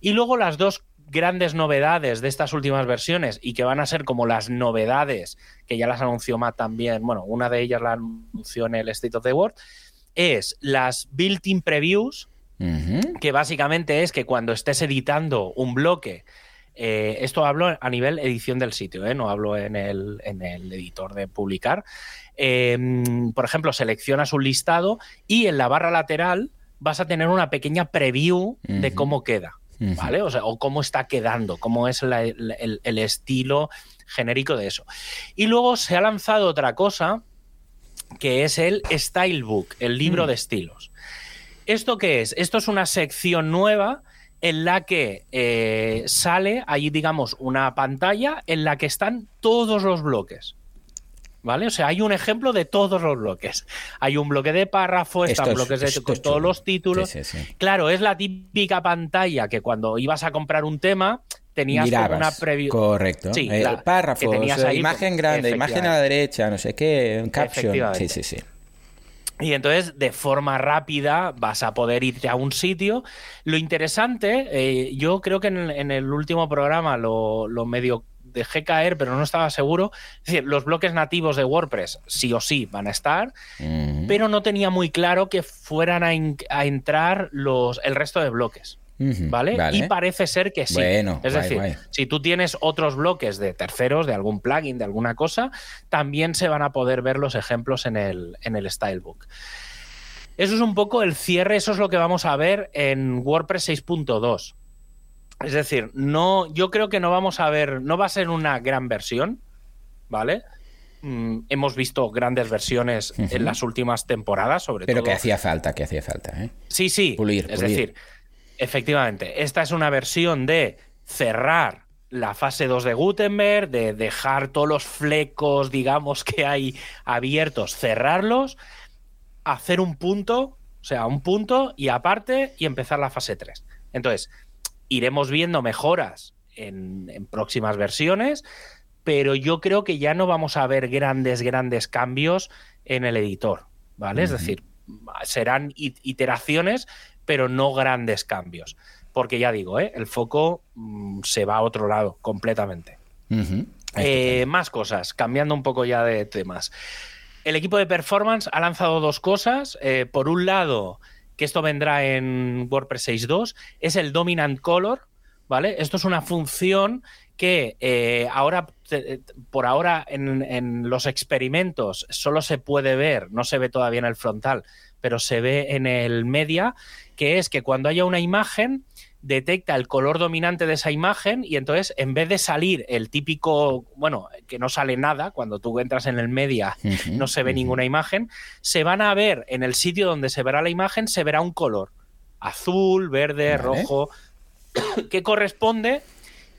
Y luego las dos grandes novedades de estas últimas versiones y que van a ser como las novedades que ya las anunció Matt también, bueno, una de ellas la anunció en el State of the World, es las built-in previews, que básicamente es que cuando estés editando un bloque, eh, esto hablo a nivel edición del sitio, ¿eh? no hablo en el, editor de publicar. Em, por ejemplo, seleccionas un listado y en la barra lateral vas a tener una pequeña preview de cómo queda. ¿Vale? O sea, o cómo está quedando, cómo es el, el estilo genérico de eso. Y luego se ha lanzado otra cosa que es el Stylebook, el libro mm. de estilos. ¿Esto qué es? Esto es una sección nueva en la que eh, sale ahí, digamos, una pantalla en la que están todos los bloques. ¿Vale? O sea, hay un ejemplo de todos los bloques. Hay un bloque de párrafo, están bloques de, con todos los títulos. Claro, es la típica pantalla que cuando ibas a comprar un tema tenías una preview. Correcto. Sí, eh, párrafos, imagen grande, imagen a la derecha, no sé qué, caption. Sí, sí, sí. Y entonces, de forma rápida, vas a poder irte a un sitio. Lo interesante, eh, yo creo que en, el último programa lo, medio dejé caer, pero no estaba seguro. Es decir, los bloques nativos de WordPress sí o sí van a estar, pero no tenía muy claro que fueran a, a entrar los, el resto de bloques. ¿vale? Y parece ser que sí. es decir, si tú tienes otros bloques de terceros, de algún plugin, de alguna cosa, también se van a poder ver los ejemplos en el, en el Stylebook. Eso es un poco el cierre, eso es lo que vamos a ver en WordPress 6.2. Es decir, no, yo creo que no vamos a ver, no va a ser una gran versión, ¿vale? Mm, hemos visto grandes versiones en las últimas temporadas, sobre todo. Pero que hacía falta, que hacía falta, ¿eh? Sí, sí. Pulir, es decir, Efectivamente, esta es una versión de cerrar la fase 2 de Gutenberg, de dejar todos los flecos, digamos, que hay abiertos, cerrarlos, hacer un punto, o sea, un punto y aparte y empezar la fase 3. Entonces, iremos viendo mejoras en, próximas versiones, pero yo creo que ya no vamos a ver grandes, grandes cambios en el editor, ¿vale? Es decir, serán iteraciones, pero no grandes cambios. porque ya digo, ¿eh? el foco mm, se va a otro lado completamente. Eh, más cosas, cambiando un poco ya de temas. El equipo de performance ha lanzado dos cosas. Eh, por un lado, que esto vendrá en WordPress 6.2, es el Dominant Color, ¿vale? Esto es una función que eh, ahora, por ahora, en, los experimentos solo se puede ver, no se ve todavía en el frontal, pero se ve en el media, que es que cuando haya una imagen, detecta el color dominante de esa imagen y entonces en vez de salir el típico, bueno, que no sale nada, cuando tú entras en el media no se ve ninguna imagen, se van a ver en el sitio donde se verá la imagen, se verá un color, azul, verde, rojo, que corresponde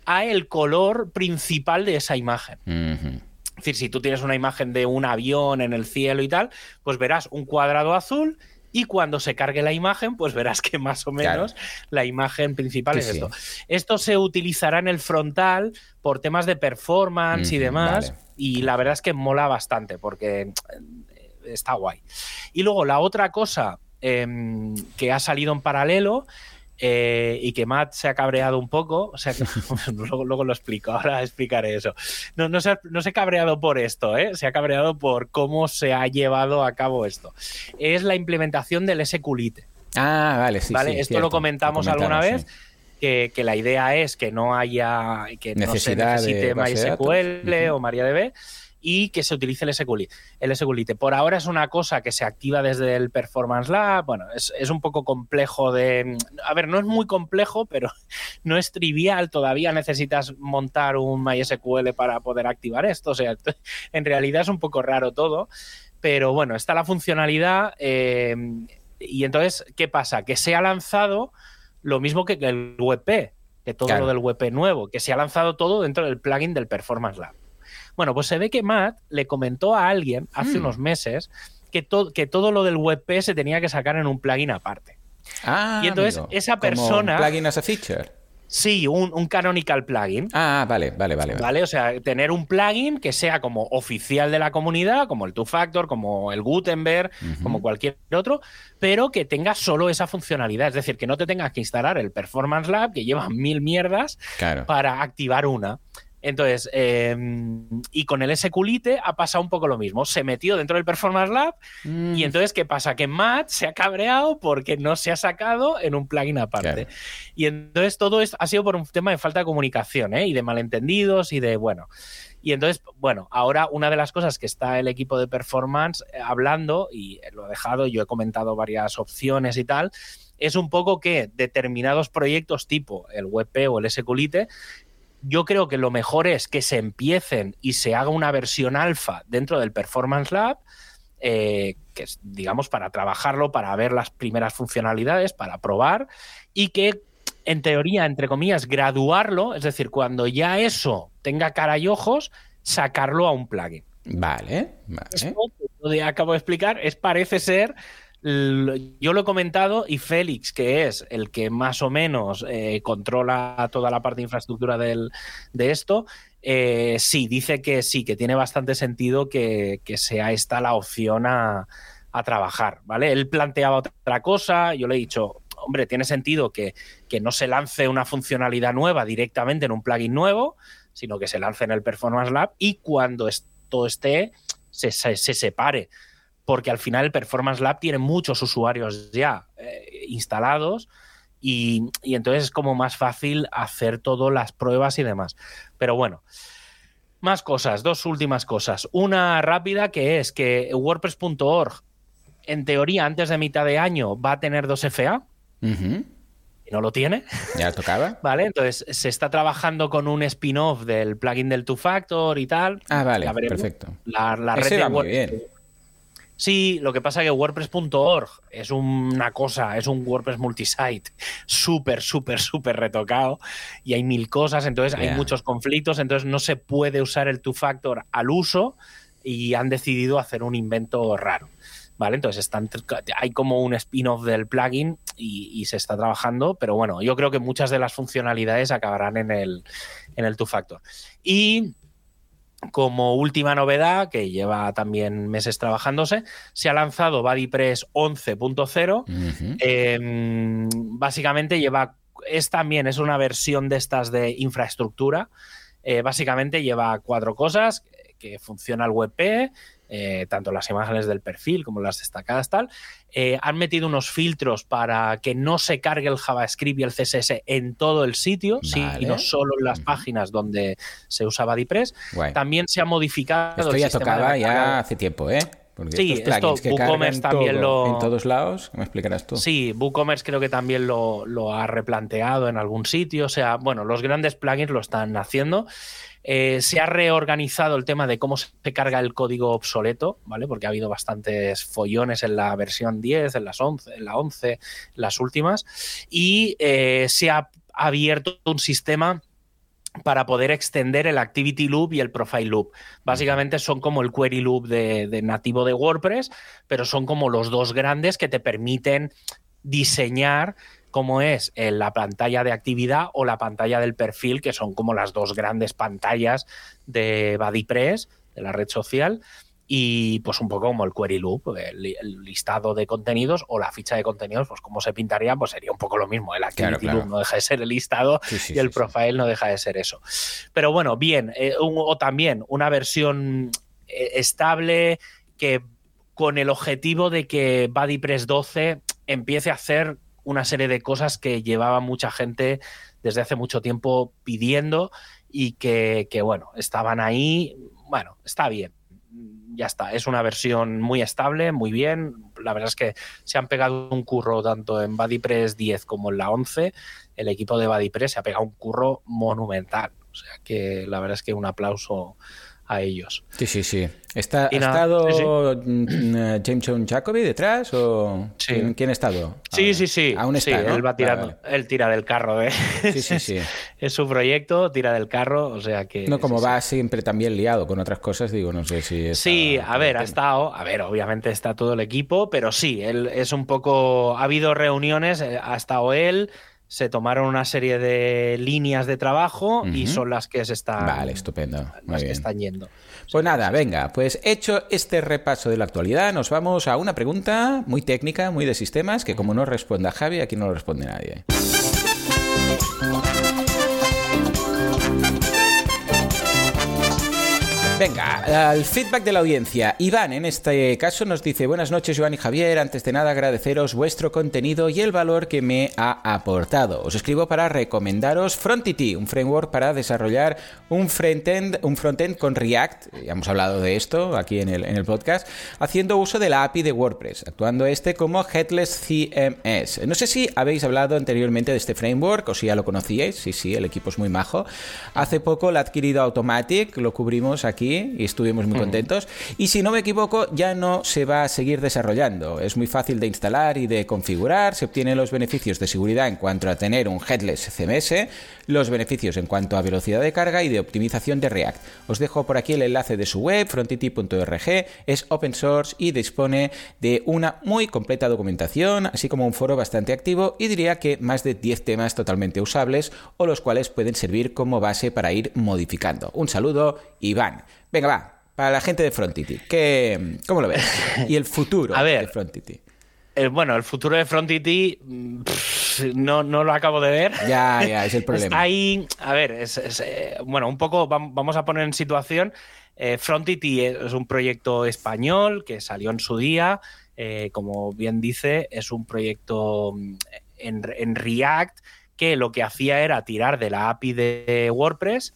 a el color principal de esa imagen. Es decir, si tú tienes una imagen de un avión en el cielo y tal, pues verás un cuadrado azul y cuando se cargue la imagen, pues verás que más o menos la imagen principal es esto. Esto se utilizará en el frontal por temas de performance y demás, y la verdad es que mola bastante porque eh, está guay. Y luego la otra cosa em, que ha salido en paralelo eh, y que Matt se ha cabreado un poco, o sea, luego, lo explico, ahora explicaré eso. No, no, se ha, no se ha cabreado por esto, ¿eh? se ha cabreado por cómo se ha llevado a cabo esto. Es la implementación del SQLite. Ah, vale, sí. ¿vale? esto lo comentamos, alguna vez. Que, la idea es que no haya que Necesidad no se necesite MySQL o MariaDB, y que se utilice el SQLite. El SQLite por ahora es una cosa que se activa desde el Performance Lab. Bueno, es, un poco complejo de. A ver, no es muy complejo, pero no es trivial. Todavía necesitas montar un MySQL para poder activar esto. O sea, en realidad es un poco raro todo. Pero bueno, está la funcionalidad. Eh, y entonces, ¿qué pasa? Que se ha lanzado lo mismo que el WebP, que todo lo del WebP nuevo, que se ha lanzado todo dentro del plugin del Performance Lab. Bueno, pues se ve que Matt le comentó a alguien hace hmm. unos meses que, que todo lo del WebP se tenía que sacar en un plugin aparte. Ah, y entonces esa persona. un plugin as a feature. Sí, un, canonical plugin. Ah, vale, vale, vale, vale. O sea, tener un plugin que sea como oficial de la comunidad, como el Two Factor, como el Gutenberg, como cualquier otro, pero que tenga solo esa funcionalidad. Es decir, que no te tengas que instalar el Performance Lab, que lleva mil mierdas, para activar una. Entonces, em, y con el SQLite ha pasado un poco lo mismo. Se metió dentro del Performance Lab y mm. entonces, ¿qué pasa? Que Matt se ha cabreado porque no se ha sacado en un plugin aparte. Y entonces todo esto ha sido por un tema de falta de comunicación ¿eh? y de malentendidos y de, bueno. Y entonces, bueno, ahora una de las cosas que está el equipo de performance eh, hablando, y lo he dejado, yo he comentado varias opciones y tal, es un poco que determinados proyectos tipo el WebP o el SQLite yo creo que lo mejor es que se empiecen y se haga una versión alfa dentro del Performance Lab, eh, que es, digamos, para trabajarlo, para ver las primeras funcionalidades, para probar, y que, en teoría, entre comillas, graduarlo, es decir, cuando ya eso tenga cara y ojos, sacarlo a un plugin. Vale, vale. Esto que acabo de explicar es, parece ser yo lo he comentado y Félix, que es el que más o menos eh, controla toda la parte de infraestructura de esto, eh, sí, dice que sí, que tiene bastante sentido que, sea esta la opción a, trabajar, ¿vale? Él planteaba otra cosa, yo le he dicho, hombre, tiene sentido que, no se lance una funcionalidad nueva directamente en un plugin nuevo, sino que se lance en el Performance Lab y cuando esto esté, se separe porque al final el Performance Lab tiene muchos usuarios ya eh, instalados y, entonces es como más fácil hacer todas las pruebas y demás. Pero bueno, más cosas, dos últimas cosas. Una rápida que es que WordPress.org, en teoría, antes de mitad de año va a tener dos FA. Y no lo tiene. Ya tocaba. vale, entonces se está trabajando con un spin-off del plugin del Two Factor y tal. Ah, vale, perfecto. La, red de muy bien. Sí, lo que pasa es que WordPress.org es una cosa, es un WordPress multisite súper, súper, súper retocado y hay mil cosas, entonces hay muchos conflictos, entonces no se puede usar el two-factor al uso y han decidido hacer un invento raro. ¿Vale? Entonces están, hay como un spin-off del plugin y, se está trabajando, pero bueno, yo creo que muchas de las funcionalidades acabarán en el, en el two-factor. Y como última novedad, que lleva también meses trabajándose, se ha lanzado BuddyPress 11.0. Em, básicamente lleva es también, es una versión de estas de infraestructura. Eh, básicamente lleva cuatro cosas, que funciona el WebP, eh, tanto las imágenes del perfil como las destacadas tal. Eh, han metido unos filtros para que no se cargue el JavaScript y el CSS en todo el sitio, sino solo en las páginas donde se usa BuddyPress. También se ha modificado. Esto ya tocaba ya hace tiempo, ¿eh? sí, esto WooCommerce también lo. En todos lados, ¿me explicarás tú? Sí, WooCommerce creo que también lo, lo, ha replanteado en algún sitio. O sea, bueno, los grandes plugins lo están haciendo. Eh, se ha reorganizado el tema de cómo se carga el código obsoleto, ¿vale? Porque ha habido bastantes follones en la versión 10, en las 11, en la 11, las últimas. Y eh, se ha abierto un sistema para poder extender el Activity Loop y el Profile Loop. Básicamente son como el Query Loop de, nativo de WordPress, pero son como los dos grandes que te permiten diseñar como es en la pantalla de actividad o la pantalla del perfil, que son como las dos grandes pantallas de BuddyPress, de la red social, y pues un poco como el query loop, el, listado de contenidos o la ficha de contenidos, pues como se pintaría, pues sería un poco lo mismo. El activity loop no deja de ser el listado y el profile no deja de ser eso. Pero bueno, bien, eh, o también una versión eh, estable que con el objetivo de que BuddyPress 12 empiece a hacer una serie de cosas que llevaba mucha gente desde hace mucho tiempo pidiendo y que, bueno, estaban ahí. Bueno, está bien. Ya está, es una versión muy estable, muy bien. La verdad es que se han pegado un curro tanto en BuddyPress 10 como en la 11. El equipo de BuddyPress se ha pegado un curro monumental. O sea que la verdad es que un aplauso a ellos. Sí, sí, sí. ¿Está, ¿Ha estado mm, James John Jacoby detrás o ¿quién, ha estado? Sí, sí, sí. Aún está, él va tirando, él tira del carro. ¿eh? Sí, sí, sí. es su proyecto, tira del carro, o sea que... No, como va siempre también liado con otras cosas, digo, no sé si... sí, a ver, ha estado, a ver, obviamente está todo el equipo, pero sí, él es un poco... Ha habido reuniones, eh, ha estado él se tomaron una serie de líneas de trabajo y son las que se están vale estupendo las que están yendo. Pues nada venga pues hecho este repaso de la actualidad nos vamos a una pregunta muy técnica muy de sistemas que como no responda Javi aquí no lo responde nadie Venga, al feedback de la audiencia. Iván, en este caso, nos dice: Buenas noches, Iván y Javier. Antes de nada, agradeceros vuestro contenido y el valor que me ha aportado. Os escribo para recomendaros Frontity, un framework para desarrollar un frontend, un frontend con React. Ya hemos hablado de esto aquí en el, en el podcast, haciendo uso de la API de WordPress, actuando este como Headless CMS. No sé si habéis hablado anteriormente de este framework o si ya lo conocíais. Sí, sí, el equipo es muy majo. Hace poco lo ha adquirido Automatic, lo cubrimos aquí y estuvimos muy contentos. Y si no me equivoco, ya no se va a seguir desarrollando. Es muy fácil de instalar y de configurar. Se obtienen los beneficios de seguridad en cuanto a tener un headless CMS, los beneficios en cuanto a velocidad de carga y de optimización de React. Os dejo por aquí el enlace de su web, frontity.org. Es open source y dispone de una muy completa documentación, así como un foro bastante activo y diría que más de 10 temas totalmente usables o los cuales pueden servir como base para ir modificando. Un saludo, Iván. Venga, va. Para la gente de Frontity, ¿qué, ¿cómo lo ves? Y el futuro de Frontity. Eh, bueno, el futuro de Frontity no, no lo acabo de ver. Ya, ya, es el problema. ahí, a ver, es, eh, bueno, un poco vamos a poner en situación. Eh, Frontity es un proyecto español que salió en su día. como bien dice, es un proyecto mm, en, en React que lo que hacía era tirar de la API de WordPress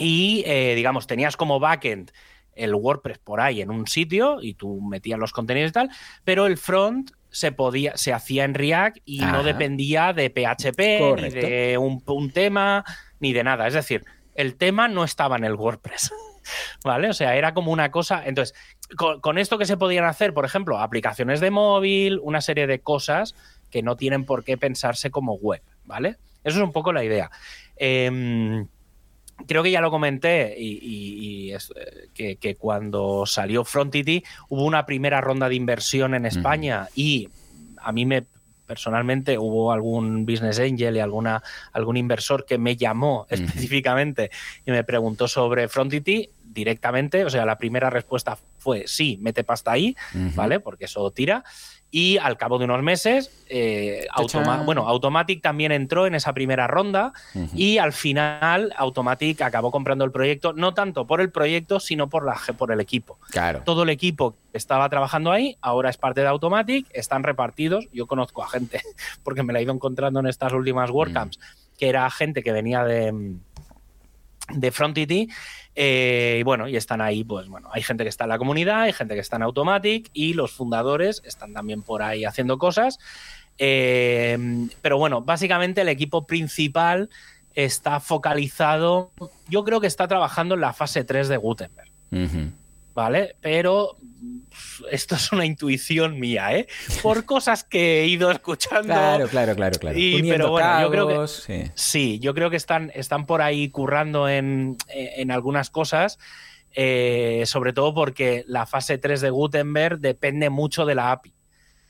y, eh, digamos, tenías como backend el WordPress por ahí en un sitio y tú metías los contenidos y tal, pero el front se podía, se hacía en React y no dependía de PHP, ni de un, tema, ni de nada. Es decir, el tema no estaba en el WordPress. ¿Vale? O sea, era como una cosa. Entonces, con, con, esto que se podían hacer, por ejemplo, aplicaciones de móvil, una serie de cosas que no tienen por qué pensarse como web, ¿vale? Eso es un poco la idea. Eh, creo que ya lo comenté y, es, eh, que, cuando salió Frontity hubo una primera ronda de inversión en España y a mí me personalmente hubo algún business angel y alguna, algún inversor que me llamó específicamente y me preguntó sobre Frontity directamente, o sea, la primera respuesta fue sí, mete pasta ahí, ¿vale? Porque eso tira. Y al cabo de unos meses, eh, bueno, Automatic también entró en esa primera ronda y al final Automatic acabó comprando el proyecto, no tanto por el proyecto, sino por, la, por el equipo. Claro. Todo el equipo que estaba trabajando ahí ahora es parte de Automatic, están repartidos. Yo conozco a gente, porque me la he ido encontrando en estas últimas WordCamps, mm. que era gente que venía de, de Frontity eh, y bueno, y están ahí, pues bueno, hay gente que está en la comunidad, hay gente que está en Automatic y los fundadores están también por ahí haciendo cosas. Eh, pero bueno, básicamente el equipo principal está focalizado, yo creo que está trabajando en la fase 3 de Gutenberg. ¿Vale? Pero esto es una intuición mía, ¿eh? Por cosas que he ido escuchando. Claro, claro, claro, claro. pero bueno, yo creo que sí. yo creo que están, están por ahí currando en, algunas cosas. Eh, sobre todo porque la fase 3 de Gutenberg depende mucho de la API.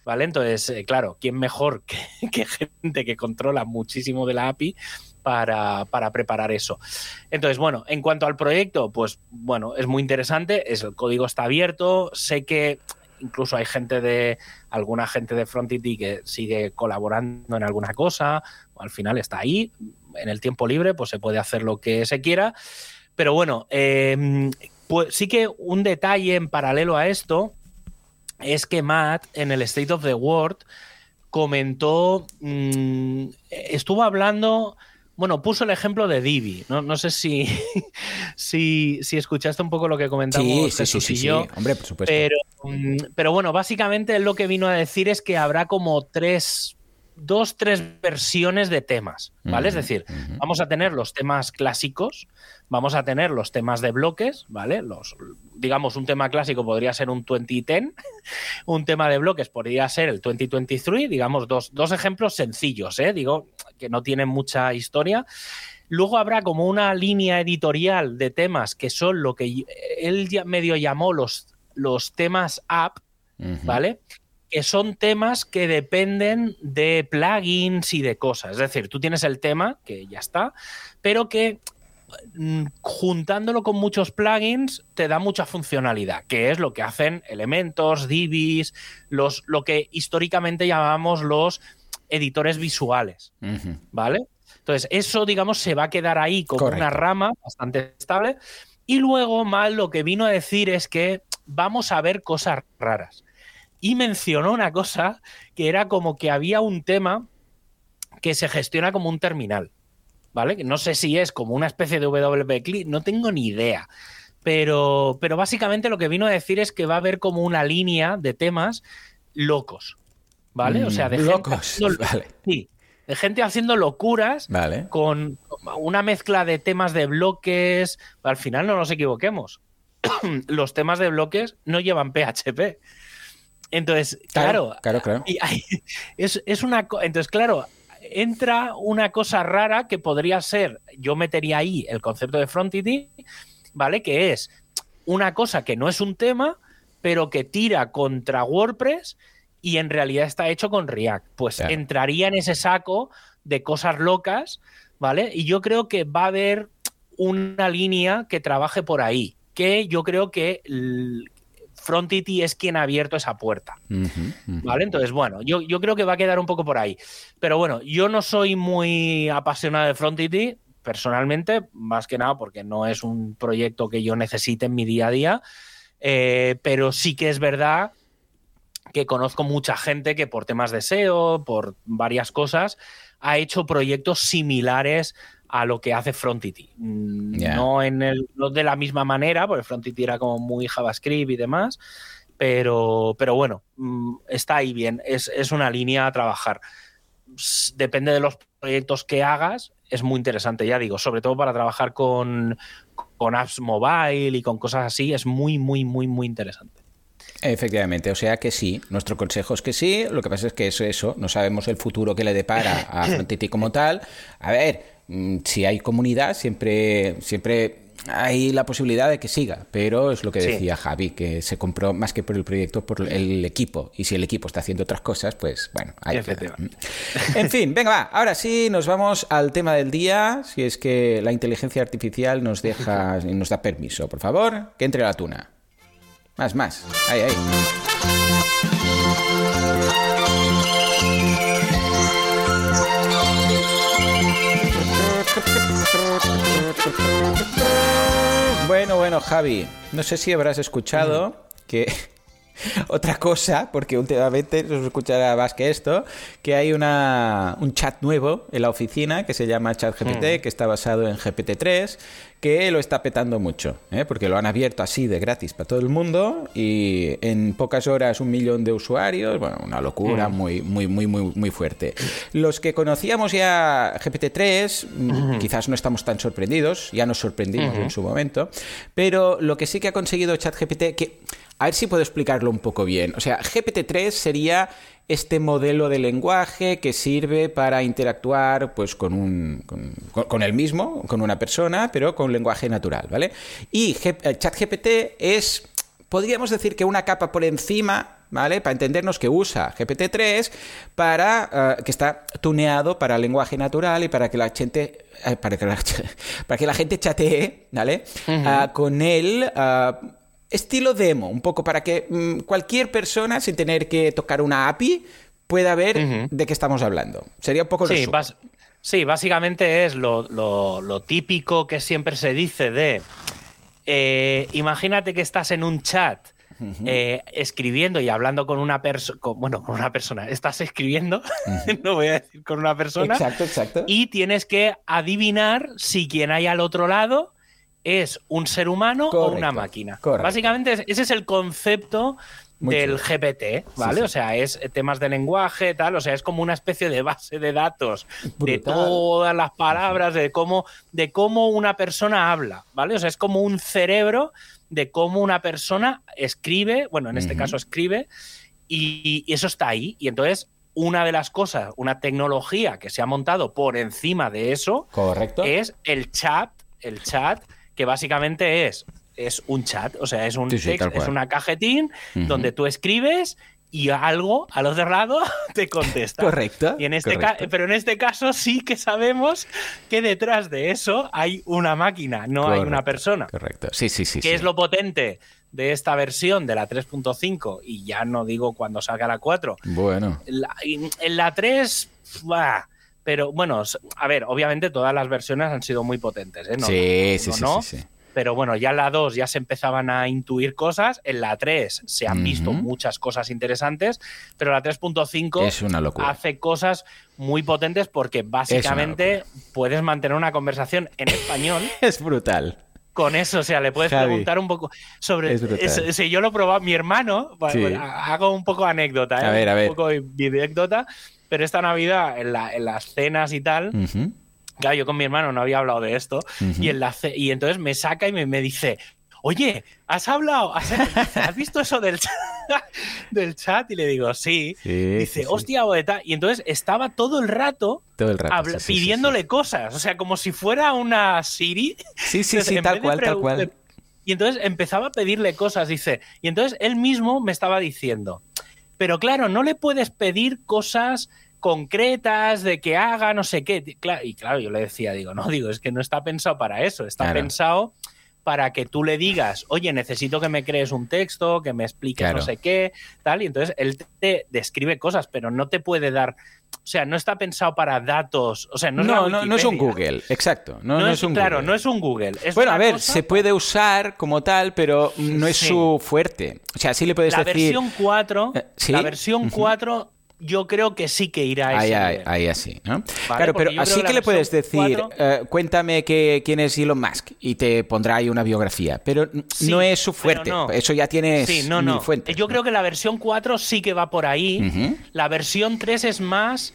¿Vale? Entonces, eh, claro, ¿quién mejor que, gente que controla muchísimo de la API para, preparar eso. Entonces, bueno, en cuanto al proyecto, pues bueno, es muy interesante, es, el código está abierto, sé que incluso hay gente de, alguna gente de Frontity que sigue colaborando en alguna cosa, al final está ahí, en el tiempo libre, pues se puede hacer lo que se quiera, pero bueno, em, pues sí que un detalle en paralelo a esto es que Matt en el State of the World comentó, mm, estuvo hablando bueno, puso el ejemplo de Divi. No, sé si, si, si, escuchaste un poco lo que comentamos sí, sí, sí, Hombre, por supuesto. Pero, mm, pero bueno, básicamente lo que vino a decir es que habrá como tres dos, tres versiones de temas, ¿vale? es decir, vamos a tener los temas clásicos, vamos a tener los temas de bloques, ¿vale? Los, digamos, un tema clásico podría ser un 2010, un tema de bloques podría ser el 2023, digamos, dos, dos ejemplos sencillos, ¿eh? Digo, que no tienen mucha historia. Luego habrá como una línea editorial de temas que son lo que él medio llamó los, los temas app, ¿vale? que son temas que dependen de plugins y de cosas. Es decir, tú tienes el tema, que ya está, pero que juntándolo con muchos plugins te da mucha funcionalidad, que es lo que hacen Elementos, Divis, los, lo que históricamente llamamos los editores visuales. ¿Vale? Entonces, eso, digamos, se va a quedar ahí como una rama bastante estable. Y luego, mal, lo que vino a decir es que vamos a ver cosas raras y mencionó una cosa que era como que había un tema que se gestiona como un terminal, ¿vale? No sé si es como una especie de WP no tengo ni idea. Pero, pero básicamente lo que vino a decir es que va a haber como una línea de temas locos, ¿vale? o sea, de mm, locos, vale. Sí, de gente haciendo locuras vale. con una mezcla de temas de bloques. Al final no nos equivoquemos. Los temas de bloques no llevan PHP. Entonces, claro, claro, claro. es, una. Entonces, claro, entra una cosa rara que podría ser, yo metería ahí el concepto de Frontity, ¿vale? Que es una cosa que no es un tema, pero que tira contra WordPress y en realidad está hecho con React. Pues entraría en ese saco de cosas locas, ¿vale? Y yo creo que va a haber una línea que trabaje por ahí, que yo creo que Frontity es quien ha abierto esa puerta. ¿Vale? Entonces, bueno, yo, yo, creo que va a quedar un poco por ahí. Pero bueno, yo no soy muy apasionado de Frontity, personalmente, más que nada porque no es un proyecto que yo necesite en mi día a día. Eh, pero sí que es verdad que conozco mucha gente que por temas de SEO, por varias cosas, ha hecho proyectos similares a lo que hace Frontity. Mm, no, en el, no de la misma manera, porque Frontity era como muy JavaScript y demás, pero, pero bueno, mm, está ahí bien, es, una línea a trabajar. Depende de los proyectos que hagas, es muy interesante, ya digo, sobre todo para trabajar con, con apps mobile y con cosas así, es muy, muy, muy, muy interesante. Efectivamente, o sea que sí, nuestro consejo es que sí, lo que pasa es que eso, eso, no sabemos el futuro que le depara a Frontity como tal. A ver, si hay comunidad, siempre, siempre hay la posibilidad de que siga, pero es lo que decía Javi, que se compró más que por el proyecto, por el equipo. Y si el equipo está haciendo otras cosas, pues bueno, hay En fin, venga, va. Ahora sí, nos vamos al tema del día. Si es que la inteligencia artificial nos deja, nos da permiso, por favor, que entre la tuna. Más, más. Ahí, ahí. Bueno, bueno, Javi, no sé si habrás escuchado que otra cosa, porque últimamente se escuchará más que esto, que hay una, un chat nuevo en la oficina que se llama ChatGPT, mm. que está basado en GPT-3, que lo está petando mucho, ¿eh? porque lo han abierto así de gratis para todo el mundo y en pocas horas un millón de usuarios, bueno, una locura mm. muy, muy, muy, muy, muy fuerte. Los que conocíamos ya GPT-3, mm, quizás no estamos tan sorprendidos, ya nos sorprendimos en su momento, pero lo que sí que ha conseguido ChatGPT, que a ver si puedo explicarlo un poco bien. O sea, GPT-3 sería este modelo de lenguaje que sirve para interactuar pues, con, un, con, el mismo, con una persona, pero con lenguaje natural, ¿vale? Y eh, ChatGPT es, podríamos decir que una capa por encima ¿vale? Para entendernos que usa GPT-3 para eh, que está tuneado para lenguaje natural y para que la gente eh, para, que la, para que la gente chatee, ¿vale? Ah, con él ah, estilo demo, un poco para que mm, cualquier persona, sin tener que tocar una API, pueda ver de qué estamos hablando. Sería un poco sí, sí, básicamente es lo, típico que siempre se dice de, eh, imagínate que estás en un chat. Eh, escribiendo y hablando con una persona, bueno, con una persona, estás escribiendo, no voy a decir con una persona, exacto, exacto. y tienes que adivinar si quien hay al otro lado es un ser humano o una máquina. Básicamente ese es el concepto del GPT, ¿vale? O sea, es temas de lenguaje, tal, o sea, es como una especie de base de datos de todas las palabras, de cómo, de cómo una persona habla, ¿vale? O sea, es como un cerebro de cómo una persona escribe, bueno, en este caso escribe, y, y, eso está ahí. Y entonces, una de las cosas, una tecnología que se ha montado por encima de eso, Correcto. es el chat, el chat que básicamente es, es un chat, o sea, es un text, es una cajetín donde tú escribes y algo al otro lado te contesta. Correcto. Y en este pero en este caso sí que sabemos que detrás de eso hay una máquina, no hay una persona. Correcto. Sí, sí, sí. ¿Qué es lo potente de esta versión de la 3.5? Y ya no digo cuando salga la 4. Bueno. En la, 3, pero bueno, a ver, obviamente todas las versiones han sido muy potentes, ¿eh? sí, sí, sí, sí, Pero bueno, ya en la 2 ya se empezaban a intuir cosas, en la 3 se han visto muchas cosas interesantes, pero la 3.5 hace cosas muy potentes porque básicamente puedes mantener una conversación en español. es brutal con eso, o sea, le puedes preguntar un poco sobre. si yo lo he probado, mi hermano, hago un poco anécdota, ¿eh? A ver, a ver. Un poco de anécdota pero esta Navidad, en, las cenas y tal, claro, yo con mi hermano no había hablado de esto, y, en la y entonces me saca y me, dice, oye, ¿has hablado? ¿Has, visto eso del chat? del chat? Y le digo, sí. dice, hostia, boeta. Y entonces estaba todo el rato, todo el rato pidiéndole cosas. O sea, como si fuera una Siri. Sí, sí, sí, tal cual, tal cual. Y entonces empezaba a pedirle cosas, dice. Y entonces él mismo me estaba diciendo, pero claro, no le puedes pedir cosas concretas de que haga no sé qué. Y claro, yo le decía, digo, no, digo, es que no está pensado para eso, está pensado para que tú le digas, oye, necesito que me crees un texto, que me expliques no sé qué, tal, y entonces él te describe cosas, pero no te puede dar, o sea, no está pensado para datos, o sea, no, no, no, es un Google, exacto, no, es, un claro, no es un Google. bueno, a ver, se puede usar como tal, pero no es su fuerte. O sea, sí le puedes la decir. Versión 4, eh, La versión 4 yo creo que sí que irá ahí, ahí, ahí, así, ¿no? claro, pero así que, le puedes decir, eh, cuéntame que, quién es Elon Musk y te pondrá ahí una biografía, pero no es su fuerte, eso ya tiene sí, no, no. fuente. Yo creo que la versión 4 sí que va por ahí, la versión 3 es más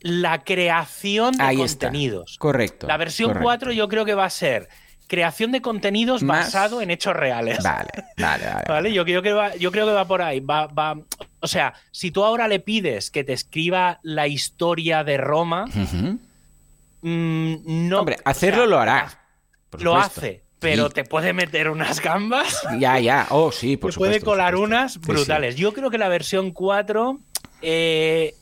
la creación de contenidos. Correcto. La versión 4 yo creo que va a ser creación de contenidos basado en hechos reales. Vale, vale, vale. Yo, creo que va, yo creo que va por ahí. Va, va, o sea, si tú ahora le pides que te escriba la historia de Roma, mm, no. Hombre, hacerlo lo hará. Lo hace. Pero te puede meter unas gambas. Ya, ya. Oh, sí, por te puede colar unas brutales. Yo creo que la versión 4 eh,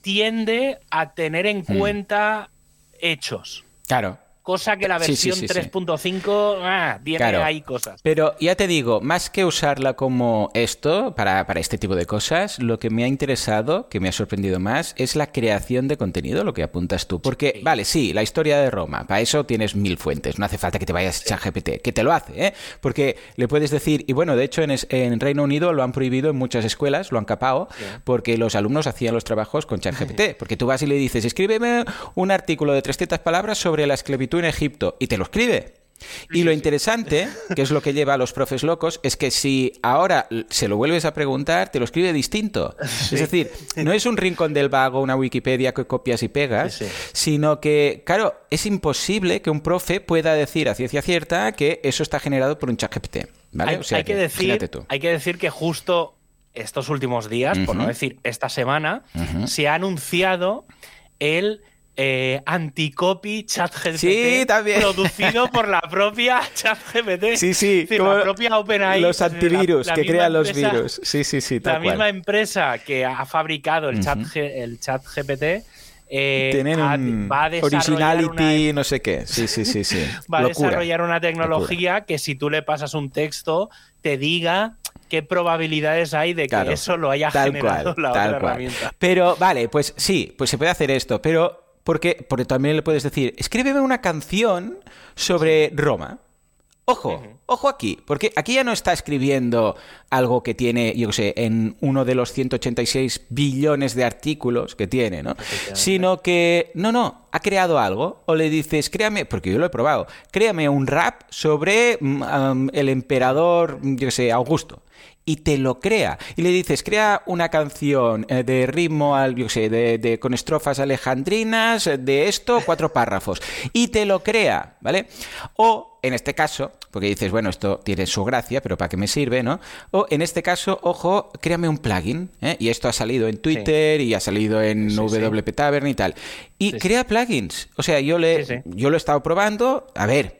tiende a tener en mm. cuenta hechos. Claro cosa que la versión 3.5 ah, tiene ahí cosas. Pero ya te digo, más que usarla como esto, para, para, este tipo de cosas, lo que me ha interesado, que me ha sorprendido más, es la creación de contenido, lo que apuntas tú. Porque, vale, sí, la historia de Roma, para eso tienes mil fuentes, no hace falta que te vayas a ChatGPT, que te lo hace, ¿eh? Porque le puedes decir, y bueno, de hecho en, en Reino Unido lo han prohibido en muchas escuelas, lo han capado, porque los alumnos hacían los trabajos con ChatGPT. Porque tú vas y le dices, escríbeme un artículo de 300 palabras sobre la esclavitud en Egipto, y te lo escribe. Y lo interesante, que es lo que lleva a los profes locos, es que si ahora se lo vuelves a preguntar, te lo escribe distinto. Es decir, no es un rincón del vago, una Wikipedia que copias y pegas, sino que, claro, es imposible que un profe pueda decir a ciencia cierta que eso está generado por un chat ¿vale? Hay, que, decir, hay que decir que justo estos últimos días, por no decir esta semana, se ha anunciado el eh, anticopy ChatGPT producido por la propia ChatGPT. Sí, sí, la propia OpenAI. Los antivirus que crean los virus. Sí, sí, sí. la misma empresa que ha fabricado el, chat, el ChatGPT. Eh, Tienen un va a originality, no sé qué. Sí, sí, sí, sí. Va a desarrollar una tecnología que si tú le pasas un texto te diga qué probabilidades hay de que eso lo haya generado la otra herramienta. Pero vale, pues sí, pues se puede hacer esto, pero porque, porque también le puedes decir, escríbeme una canción sobre Roma. Ojo, ojo aquí, porque aquí ya no está escribiendo algo que tiene, yo qué sé, en uno de los 186 billones de artículos que tiene, ¿no? Sino que, no, no, ha creado algo, o le dices, créame, porque yo lo he probado, créame un rap sobre mm, el emperador, yo qué sé, Augusto y te lo crea. Y le dices, crea una canción eh, de ritmo, al, yo sé, de, con estrofas alejandrinas, eh, de esto, cuatro párrafos. Y te lo crea, ¿vale? O, en este caso, porque dices, bueno, esto tiene su gracia, pero ¿para qué me sirve, no? O, en este caso, ojo, créame un plugin, ¿eh? Y esto ha salido en Twitter y ha salido en WP Tavern y tal. Y crea plugins. O sea, yo, le, yo lo he estado probando. A ver,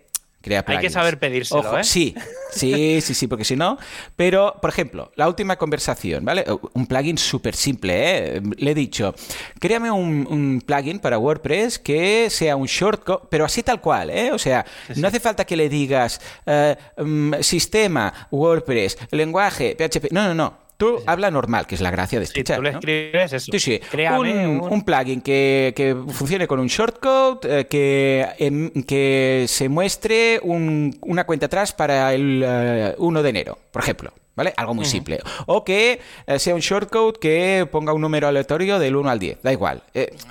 hay que saber pedírselo, ¿eh? Sí, sí, sí, sí, porque si no. Pero, por ejemplo, la última conversación, ¿vale? Un plugin súper simple, ¿eh? Le he dicho, créame un, plugin para WordPress que sea un shortcut, pero así tal cual, ¿eh? O sea, no hace falta que le digas eh, mm, sistema, WordPress, lenguaje, PHP. No, no, no. Tú habla normal, que es la gracia de este sí, tú le escribes eso. Sí, sí. Un, plugin que, funcione con un shortcode, eh, que, que se muestre una cuenta atrás para el 1 eh, de enero, por ejemplo. ¿Vale? Algo muy simple. O que eh, sea un shortcode que ponga un número aleatorio del 1 al 10. Da igual.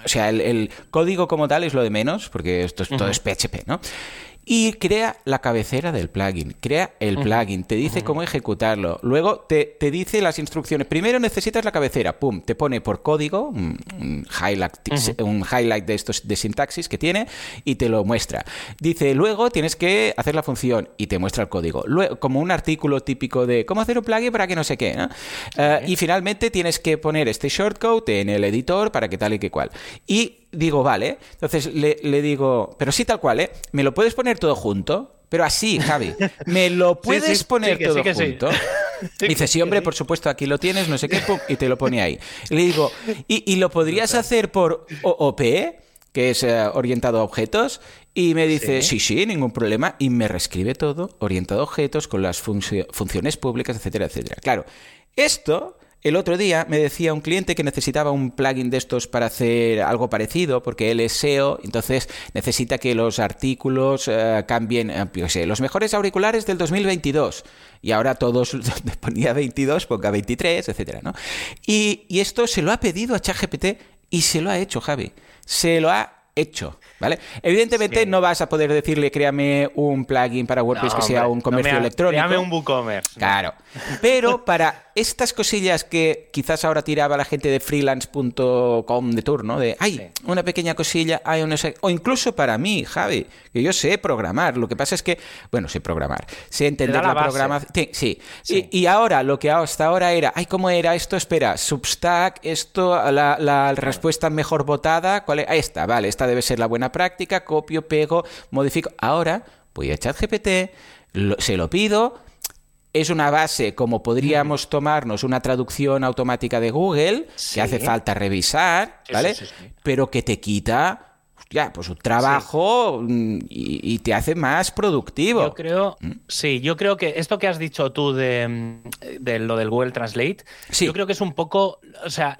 o sea, el, código como tal es lo de menos, porque esto es, todo es PHP, ¿no? Y crea la cabecera del plugin, crea el plugin, te dice cómo ejecutarlo, luego te, dice las instrucciones. Primero necesitas la cabecera, pum, te pone por código un, highlight, un highlight de estos de sintaxis que tiene y te lo muestra. Dice, luego tienes que hacer la función y te muestra el código. Luego, como un artículo típico de cómo hacer un plugin para que no sé qué. Eh, y finalmente tienes que poner este shortcode en el editor para que tal y que cual. Y digo, vale. Entonces le, digo, pero sí tal cual, ¿eh? ¿Me lo puedes poner todo junto? Pero así, Javi, ¿me lo puedes poner todo junto? Dice, sí, hombre, por supuesto, aquí lo tienes, no sé qué, y te lo pone ahí. le digo, ¿y, lo podrías hacer por OOP? que es eh, orientado a objetos, y me dice, sí. sí, ningún problema, y me reescribe todo orientado a objetos con las funciones públicas, etcétera, etcétera. Claro, esto el otro día me decía un cliente que necesitaba un plugin de estos para hacer algo parecido, porque él es SEO, entonces necesita que los artículos eh, cambien, eh, yo sé, los mejores auriculares del 2022. Y ahora todos ponía 22, ponga 23, etcétera, ¿no? Y, y esto se lo ha pedido a ChatGPT y se lo ha hecho, Javi. Se lo ha hecho, ¿vale? Evidentemente no vas a poder decirle créame un plugin para WordPress que sea un comercio electrónico. Créame un WooCommerce. Claro. Pero para estas cosillas que quizás ahora tiraba la gente de freelance.com de turno, de, ay, una pequeña cosilla, hay un... O incluso para mí, Javi, que yo sé programar. Lo que pasa es que, bueno, sé programar, sé entender la, programación. Sí. Y, ahora, lo que hasta ahora era, ay, ¿cómo era esto? Espera, Substack, esto, la, respuesta mejor votada, ¿cuál es? Ahí está, vale, esta debe ser la buena práctica, copio, pego, modifico. Ahora voy a echar GPT, se lo pido es una base como podríamos tomarnos una traducción automática de Google, que hace falta revisar, ¿vale? Pero que te quita ya, pues un trabajo mm, y, te hace más productivo. Yo creo, ¿Mm? sí, yo creo que esto que has dicho tú de, mm, lo del Google Translate, yo creo que es un poco, o sea,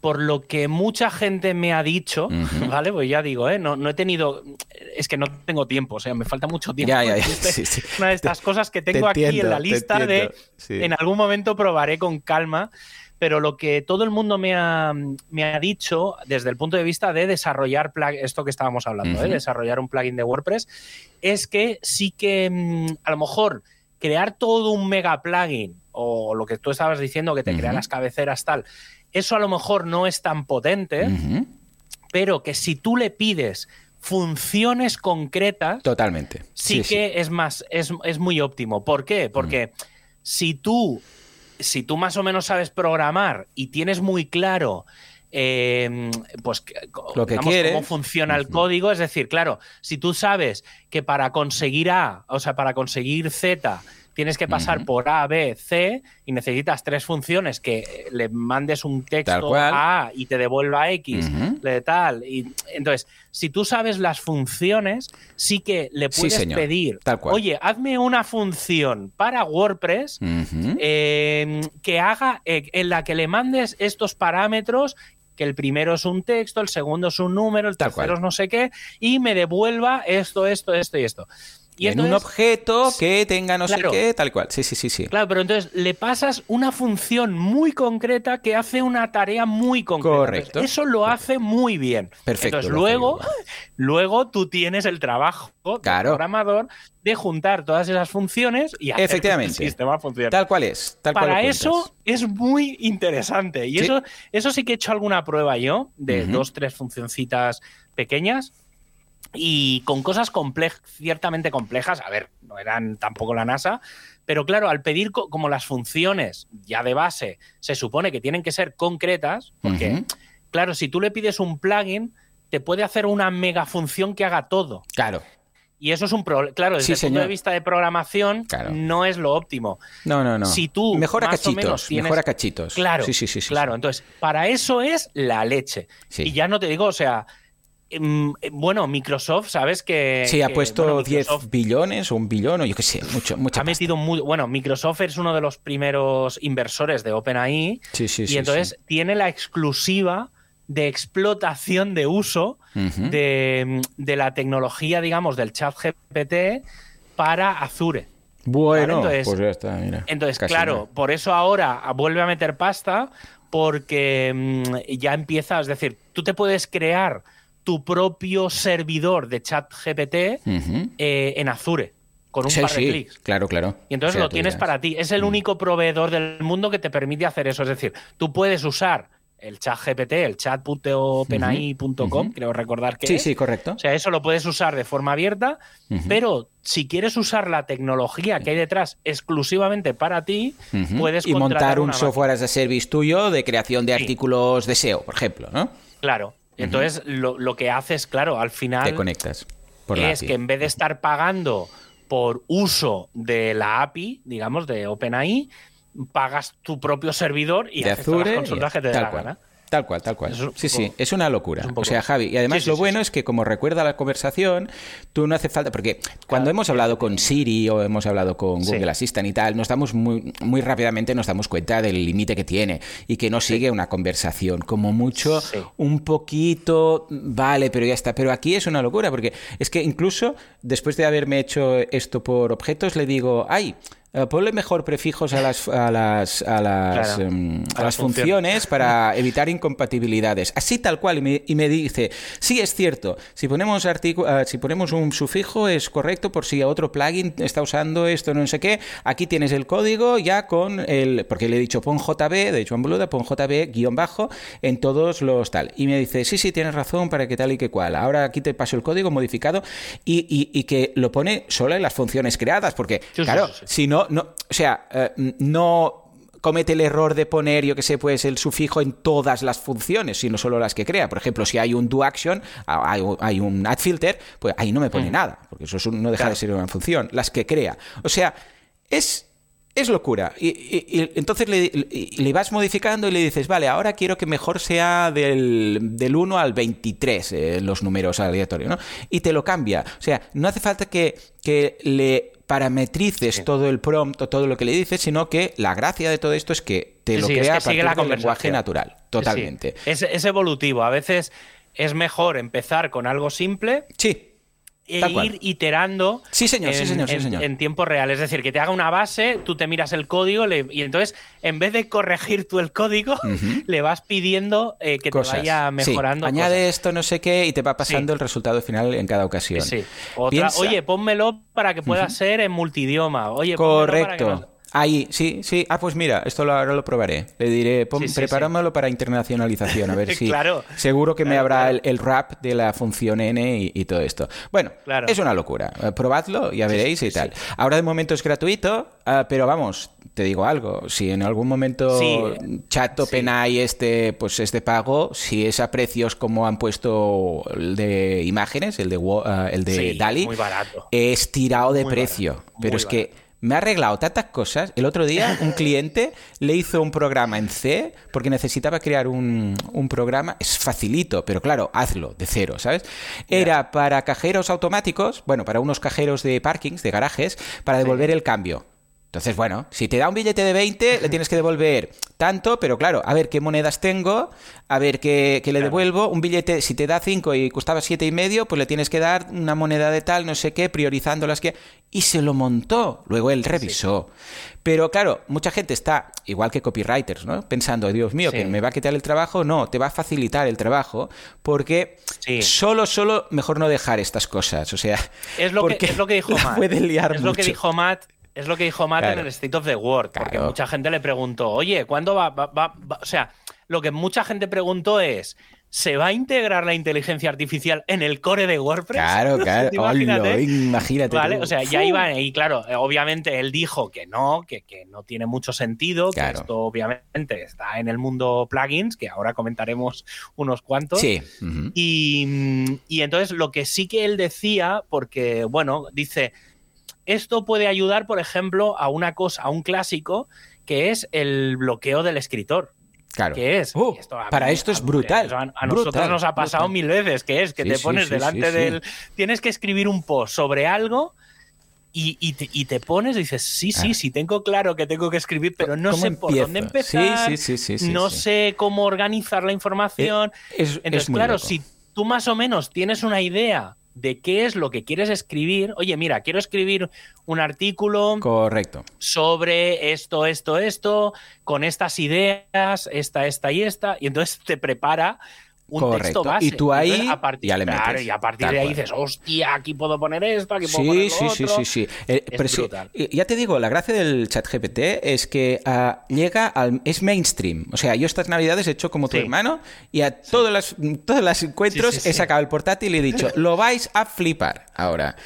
por lo que mucha gente me ha dicho, ¿vale? Pues ya digo, ¿eh? No, no, he tenido, es que no tengo tiempo, o sea, me falta mucho tiempo. Ya, ya, Una de estas cosas que tengo aquí en la lista de, en algún momento probaré con calma pero lo que todo el mundo me ha, me ha, dicho desde el punto de vista de desarrollar esto que estábamos hablando, ¿eh? desarrollar un plugin de WordPress, es que sí que mm, a lo mejor crear todo un mega plugin o lo que tú estabas diciendo, que te crea las cabeceras tal, eso a lo mejor no es tan potente, pero que si tú le pides funciones concretas, totalmente. Sí, que es más, es, es, muy óptimo. ¿Por qué? Porque si tú si tú más o menos sabes programar y tienes muy claro em, pues lo que cómo funciona el código, es decir, claro, si tú sabes que para conseguir A, o sea, para conseguir Z tienes que pasar por A, B, C y necesitas tres funciones que le mandes un texto a A y te devuelva X, de tal. Y, entonces, si tú sabes las funciones, sí que le puedes pedir, oye, hazme una función para WordPress em, que haga, eh, en la que le mandes estos parámetros que el primero es un texto, el segundo es un número, el tercero es no sé qué, y me devuelva esto, esto, esto y esto. Y en un objeto que tenga no sé qué, tal cual. Sí, sí, sí, sí. Claro, pero entonces le pasas una función muy concreta que hace una tarea muy concreta. Correcto. eso lo hace muy bien. Perfecto. Entonces luego, luego tú tienes el trabajo claro. programador de juntar todas esas funciones y hacer Efectivamente. que el sistema funcione. Tal cual es. Tal Para eso es muy interesante. Y eso, eso sí que he hecho alguna prueba yo de dos, tres funcioncitas pequeñas y con cosas ciertamente complejas, a ver, no eran tampoco la NASA, pero claro, al pedir como las funciones ya de base se supone que tienen que ser concretas, porque claro, si tú le pides un plugin, te puede hacer una mega función que haga todo. Claro. Y eso es un problema. Claro, desde el punto de vista de programación, no es lo óptimo. No, no, no. Si tú. Mejora cachitos. Mejora cachitos. Claro. Sí, sí, sí. Claro. Entonces, para eso es la leche. Y ya no te digo, o sea, bueno, Microsoft, ¿sabes? Que. Sí, ha puesto 10 billones o un billón o yo qué sé, mucho, mucha Ha metido muy. Bueno, Microsoft es uno de los primeros inversores de OpenAI. Sí, sí, y entonces tiene la exclusiva de explotación de uso de, la tecnología, digamos, del chat GPT para Azure. Bueno, entonces, pues ya está, mira. Entonces, claro, por eso ahora vuelve a meter pasta porque ya empieza, es decir, tú te puedes crear tu propio servidor de chat GPT eh, en Azure. Con un par de clics. Claro, claro. Y entonces lo tienes para ti. Es el mm. único proveedor del mundo que te permite hacer eso. Es decir, tú puedes usar el chat GPT, el chat.openai.com, creo recordar que. Sí, sí, correcto. O sea, eso lo puedes usar de forma abierta, pero si quieres usar la tecnología que hay detrás exclusivamente para ti, puedes Y montar un software as a service tuyo de creación de artículos de SEO, por ejemplo, ¿no? Claro. Entonces, lo, que haces, claro, al final. Te conectas. es que en vez de estar pagando por uso de la API, digamos, de OpenAI, pagas tu propio servidor y de haces Azure, las consultas que te dé la gana. Tal cual, tal cual. sí, sí, es una locura. o sea, Javi, y además lo bueno es que como recuerda la conversación, tú no hace falta, porque cuando hemos hablado con Siri o hemos hablado con Google Assistant y tal, nos damos muy, muy rápidamente nos damos cuenta del límite que tiene y que no sigue una conversación. Como mucho, un poquito, vale, pero ya está. Pero aquí es una locura, porque es que incluso después de haberme hecho esto por objetos, le digo, ay, ponle mejor prefijos a las, a las, a las, em, a las funciones para evitar incompatibilidades. Así tal cual. Y me, y me dice, sí, es cierto, si ponemos, uh, si ponemos un sufijo es correcto por si otro plugin está usando esto, no sé qué. Aquí tienes el código ya con el... Porque le he dicho pon JB, de Joan Boluda, pon JB guion bajo en todos los tal. Y me dice, sí, sí, tienes razón para que tal y que cual. Ahora aquí te paso el código modificado y, y, que lo pone solo en las funciones creadas. Porque, claro, si no no, o sea, eh, no comete el error de poner, yo que sé, pues el sufijo en todas las funciones, sino solo las que crea. Por ejemplo, si hay un do action, hay, un add filter, pues ahí no me pone mm. nada, porque eso no deja de ser una función, las que crea. O sea, es es locura. Y, entonces le, le, vas modificando y le dices, vale, ahora quiero que mejor sea del, del 1 al 23 eh, los números aleatorios, ¿no? Y te lo cambia. O sea, no hace falta que, que le parametrices todo el prompt o todo lo que le dices, sino que la gracia de todo esto es que te lo crea a partir del lenguaje natural. Totalmente. Es, es evolutivo. A veces es mejor empezar con algo simple. Sí e ir iterando sí, señor, en, sí, señor, En, tiempo real. Es decir, que te haga una base, tú te miras el código y entonces, en vez de corregir tú el código, le vas pidiendo eh, que te vaya mejorando. Añade esto, no sé qué, y te va pasando el resultado final en cada ocasión. oye, pónmelo para que pueda ser en multidioma. Oye, Correcto. Ahí, sí, sí. Ah, pues mira, esto lo, ahora lo probaré. Le diré, prepáramelo para internacionalización, a ver si. claro. Seguro que me habrá el, rap de la función N y, todo esto. Bueno, es una locura. Eh, probadlo, ya veréis y tal. Ahora de momento es gratuito, ah, pero vamos, te digo algo. Si en algún momento Chat OpenAI este, pues es de pago, si es a precios como han puesto el de imágenes, el de, ah, el de Dali, es tirado de precio. pero es que me ha arreglado tantas cosas. El otro día un cliente le hizo un programa en C porque necesitaba crear un, programa. Es facilito, pero claro, hazlo de cero, ¿sabes? Era para cajeros automáticos, bueno, para unos cajeros de parkings, de garajes, para devolver el cambio. Entonces, bueno, si te da un billete de 20, le tienes que devolver tanto, pero claro, a ver qué monedas tengo, a ver qué, le devuelvo. Un billete, si te da 5 y costaba siete y medio, pues le tienes que dar una moneda de tal, no sé qué, priorizando las que... Y se lo montó. Luego él revisó. Pero claro, mucha gente está, igual que copywriters, ¿no? Pensando, Dios mío, que me va a quitar el trabajo. No, te va a facilitar el trabajo porque solo, solo mejor no dejar estas cosas. O sea, es lo, que, es lo que dijo Matt. Puede liar es lo que dijo Matt es lo que dijo Matt en el State of the World, porque mucha gente le preguntó, oye, ¿cuándo va, O sea, lo que mucha gente preguntó es, ¿se va a integrar la inteligencia artificial en el core de WordPress? Claro, claro, imagínate. imagínate ¿Vale? O sea, ya iba, y claro, obviamente él dijo que no, que, no tiene mucho sentido, que esto obviamente está en el mundo plugins, que ahora comentaremos unos cuantos. Sí. y, y entonces lo que sí que él decía, porque, bueno, dice esto puede ayudar, por ejemplo, a una cosa, a un clásico, que es el bloqueo del escritor. Claro. Que es. Uh, para esto es brutal. A, nosotros nos ha pasado mil veces, que es que te pones delante del. Tienes que escribir un post sobre algo. Y, te, pones y dices, sí, sí, ah. sí, tengo claro que tengo que escribir, pero no sé por dónde empezar, no sé cómo organizar la información. Eh, Entonces, claro, si tú más o menos tienes una idea de qué es lo que quieres escribir. Oye, mira, quiero escribir un artículo. Correcto. Sobre esto, esto, esto, con estas ideas, esta, esta y esta. Y entonces te prepara Correcto. Y tú ahí a partir, ya le metes. y a partir de ahí dices, hostia, aquí puedo poner esto, aquí puedo poner lo sí, otro. Sí, sí, sí, eh, ya te digo, la gracia del chat GPT es que ah, llega al... es mainstream. O sea, yo estas navidades he hecho como tu hermano y a todos los, todos los encuentros he sacado el portátil y he dicho, lo vais a flipar ahora.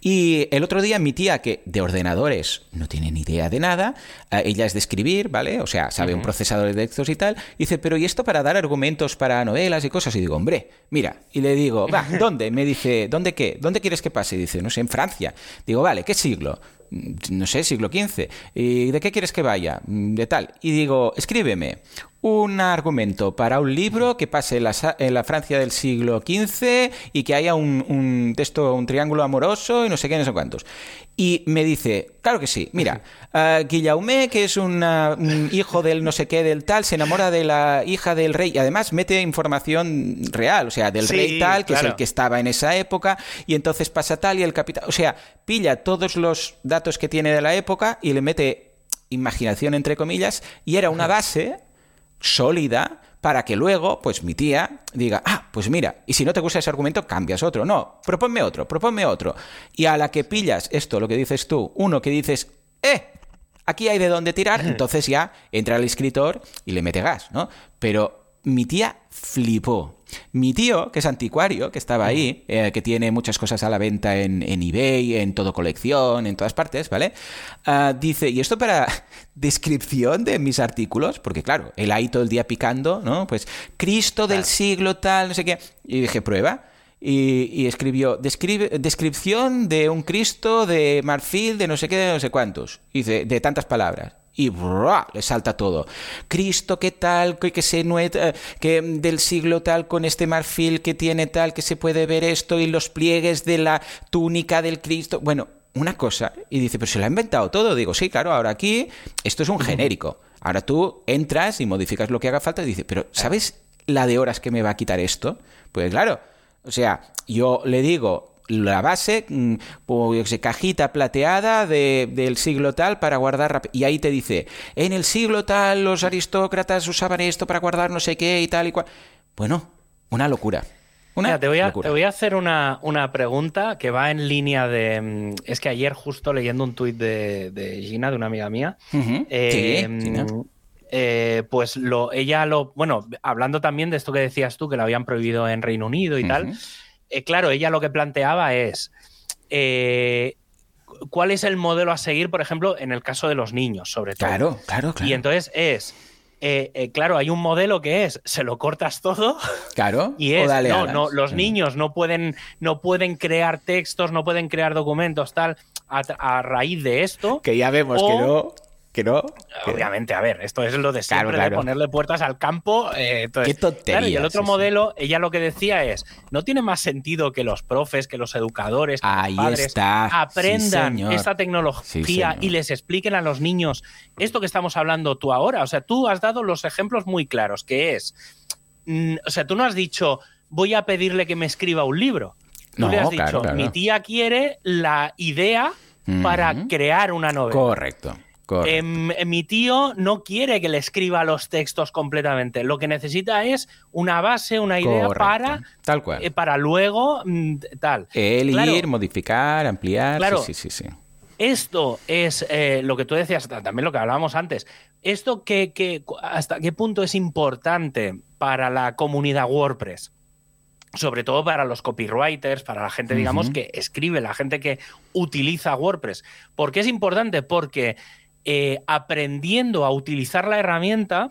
Y el otro día mi tía, que de ordenadores no tiene ni idea de nada, ah, ella es de escribir, ¿vale? O sea, sabe un procesador de textos y tal, dice, pero ¿y esto para dar argumentos para novelas y cosas y digo, hombre, mira, y le digo, va, ¿dónde? Me dice, ¿dónde qué? ¿Dónde quieres que pase? Y dice, no sé, en Francia. Digo, vale, ¿qué siglo? Mm, no sé, siglo XV. ¿Y de qué quieres que vaya? Mm, de tal. Y digo, escríbeme un argumento para un libro que pase en la, Francia del siglo XV y que haya un, un, texto, un triángulo amoroso y no sé qué, no sé cuántos. Y me dice, claro que sí, mira, uh, Guillaume, que es un hijo del no sé qué, del tal, se enamora de la hija del rey y además mete información real, o sea, del rey tal, que es el que estaba en esa época, y entonces pasa tal y el capitán, o sea, pilla todos los datos que tiene de la época y le mete imaginación entre comillas, y era una base sólida para que luego, pues mi tía diga, ah, pues mira, y si no te gusta ese argumento, cambias otro. No, proponme otro, proponme otro. Y a la que pillas esto, lo que dices tú, uno que dices, eh, aquí hay de dónde tirar, entonces ya entra el escritor y le mete gas, ¿no? Pero mi tía flipó. Mi tío, que es anticuario, que estaba ahí, eh, que tiene muchas cosas a la venta en, eBay, en todo colección, en todas partes, ¿vale? Ah, dice, ¿y esto para descripción de mis artículos? Porque claro, él ahí todo el día picando, ¿no? Pues Cristo del siglo tal, no sé qué. Y dije, prueba. y, escribió descripción de un Cristo de marfil de no sé qué, de no sé cuántos. dice, de tantas palabras y le salta todo. Cristo, ¿qué tal? Que, se eh, que del siglo tal con este marfil que tiene tal, que se puede ver esto y los pliegues de la túnica del Cristo. Bueno, una cosa. Y dice, pero se lo ha inventado todo. Digo, sí, claro, ahora aquí esto es un genérico. Ahora tú entras y modificas lo que haga falta y dice, pero ¿sabes la de horas que me va a quitar esto? Pues claro, o sea, yo le digo, la base, mm, pues, cajita plateada del siglo tal para guardar. Y ahí te dice, en el siglo tal los aristócratas usaban esto para guardar no sé qué y tal y cual. Bueno, una locura. Una te, voy a, te, voy a, hacer una, pregunta que va en línea de. Mm, es que ayer, justo leyendo un tuit de, Gina, de una amiga mía. Eh, mm, eh, pues lo, ella lo. Bueno, hablando también de esto que decías tú, que lo habían prohibido en Reino Unido y tal. Eh, claro, ella lo que planteaba es eh, cuál es el modelo a seguir, por ejemplo, en el caso de los niños, sobre todo. Claro, claro, claro. Y entonces es. Eh, claro, hay un modelo que es se lo cortas todo. Claro. Y es no, no, los mm. niños no pueden, no pueden crear textos, no pueden crear documentos, tal, a, raíz de esto. Que ya vemos que no que no. Obviamente, a ver, esto es lo de siempre de ponerle puertas al campo. Eh, Qué tontería. y el otro modelo, ella lo que decía es: no tiene más sentido que los profes, que los educadores, que los padres aprendan esta tecnología y les expliquen a los niños esto que estamos hablando tú ahora. O sea, tú has dado los ejemplos muy claros, que es. Mm, o sea, tú no has dicho, voy a pedirle que me escriba un libro. Tú le has dicho, mi tía quiere la idea para crear una novela. Correcto. Em, mi tío no quiere que le escriba los textos completamente. Lo que necesita es una base, una idea para, tal cual. Eh, para luego mm, tal. Ir, modificar, ampliar. Claro, sí, sí, sí, Esto es eh, lo que tú decías, también lo que hablábamos antes. ¿Esto que, hasta qué punto es importante para la comunidad WordPress? sobre todo para los copywriters, para la gente, digamos, que escribe, la gente que utiliza WordPress. ¿Por qué es importante? Porque eh, aprendiendo a utilizar la herramienta,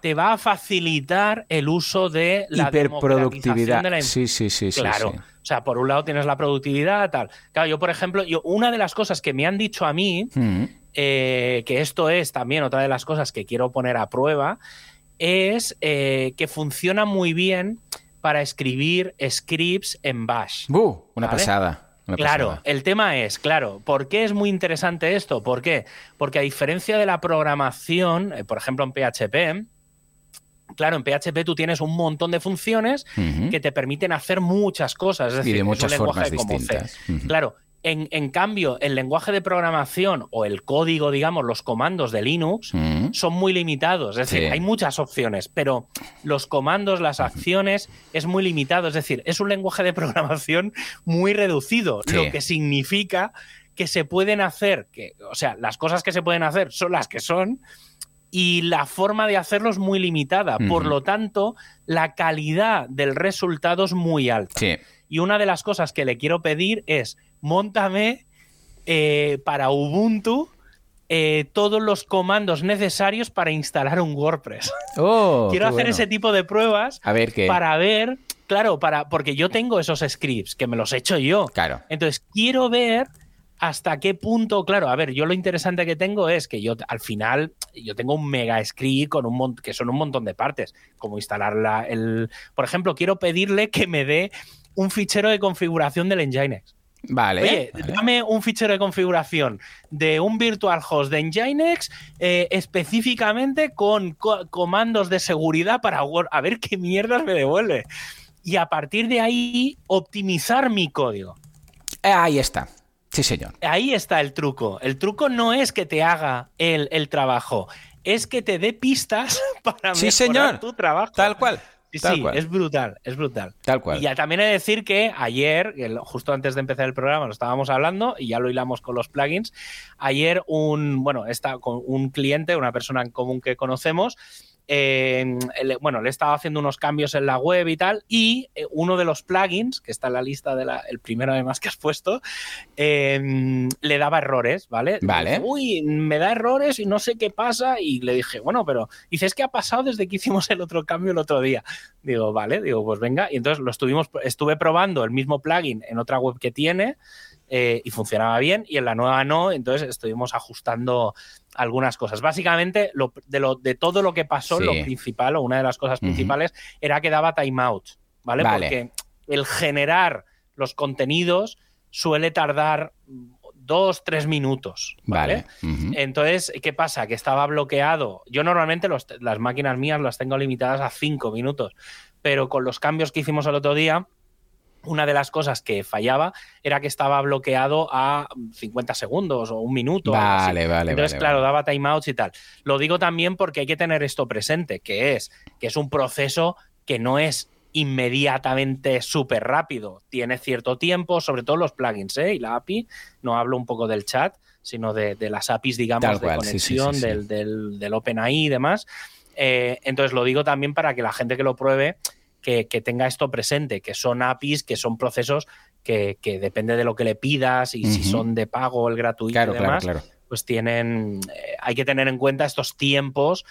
te va a facilitar el uso de la hiperproductividad. De la... Sí, sí, sí. Claro. Sí, O sea, por un lado tienes la productividad, tal. Claro, yo, por ejemplo, yo, una de las cosas que me han dicho a mí, mm. eh, que esto es también otra de las cosas que quiero poner a prueba, es eh, que funciona muy bien para escribir scripts en Bash. una pasada claro, el tema es, claro, ¿por qué es muy interesante esto? ¿Por qué? Porque a diferencia de la programación, eh, por ejemplo en PHP, claro, en PHP tú tienes un montón de funciones que te permiten hacer muchas cosas. Es decir, y de muchas formas distintas. Claro, en, cambio, el lenguaje de programación o el código, digamos, los comandos de Linux mm. son muy limitados. Es decir, hay muchas opciones, pero los comandos, las acciones, es muy limitado. Es decir, es un lenguaje de programación muy reducido, lo que significa que se pueden hacer, que, o sea, las cosas que se pueden hacer son las que son, y la forma de hacerlo es muy limitada. Por lo tanto, la calidad del resultado es muy alta. Y una de las cosas que le quiero pedir es montame eh, para Ubuntu eh, todos los comandos necesarios para instalar un WordPress. Oh, Quiero hacer ese tipo de pruebas a ver qué. para ver, claro, para, porque yo tengo esos scripts que me los he hecho yo. Claro. Entonces, quiero ver hasta qué punto, claro, a ver, yo lo interesante que tengo es que yo al final yo tengo un mega script con un que son un montón de partes, como instalar el, por ejemplo, quiero pedirle que me dé un fichero de configuración del Nginx. Vale, Oye, dame un fichero de configuración de un virtual host de Nginx eh, específicamente con comandos de seguridad para Word. A ver qué mierdas me devuelve. Y a partir de ahí, optimizar mi código. Ahí está. Sí, señor. Ahí está el truco. El truco no es que te haga el, el trabajo, es que te dé pistas para sí, señor. tu trabajo. Tal cual. Sí, es brutal, es brutal. Tal cual. Y ya también he de decir que ayer, justo antes de empezar el programa, lo estábamos hablando y ya lo hilamos con los plugins. Ayer un, bueno, está con un cliente, una persona en común que conocemos, eh, le- bueno, le estaba haciendo unos cambios en la web y tal, y eh, uno de los plugins, que está en la lista de la, el primero además que has puesto, eh, le daba errores, ¿vale? Vale. Dice, Uy, me da errores y no sé qué pasa, y le dije, bueno, pero dice, es que ha pasado desde que hicimos el otro cambio el otro día. Digo, vale, digo, pues venga, y entonces lo estuvimos, estuve probando el mismo plugin en otra web que tiene, eh, y funcionaba bien, y en la nueva no, entonces estuvimos ajustando algunas cosas. Básicamente, lo- de, lo, de todo lo que pasó, Sí. lo principal, o una de las cosas principales, era que daba timeouts, ¿vale? Vale. Porque el generar los contenidos suele tardar dos, tres minutos. Vale. Entonces, ¿qué pasa? Que estaba bloqueado. Yo normalmente los- las máquinas mías las tengo limitadas a cinco minutos, pero con los cambios que hicimos el otro día, una de las cosas que fallaba era que estaba bloqueado a 50 segundos o un minuto. o. Vale, vale, Entonces, vale, claro, vale. daba timeouts y tal. Lo digo también porque hay que tener esto presente, que es que es un proceso que no es inmediatamente súper rápido. Tiene cierto tiempo, sobre todo los plugins ¿eh? y la API. No hablo un poco del chat, sino de, de las APIs, digamos, Tal de cual, sí, sí, conexión sí, sí. Del, del, del OpenAI y demás. Eh, entonces lo digo también para que la gente que lo pruebe que, que tenga esto presente, que son APIs, que son procesos que, que depende de lo que le pidas y si son de pago, el gratuito Claro, y claro, demás, claro. pues tienen, eh, hay que tener en cuenta estos tiempos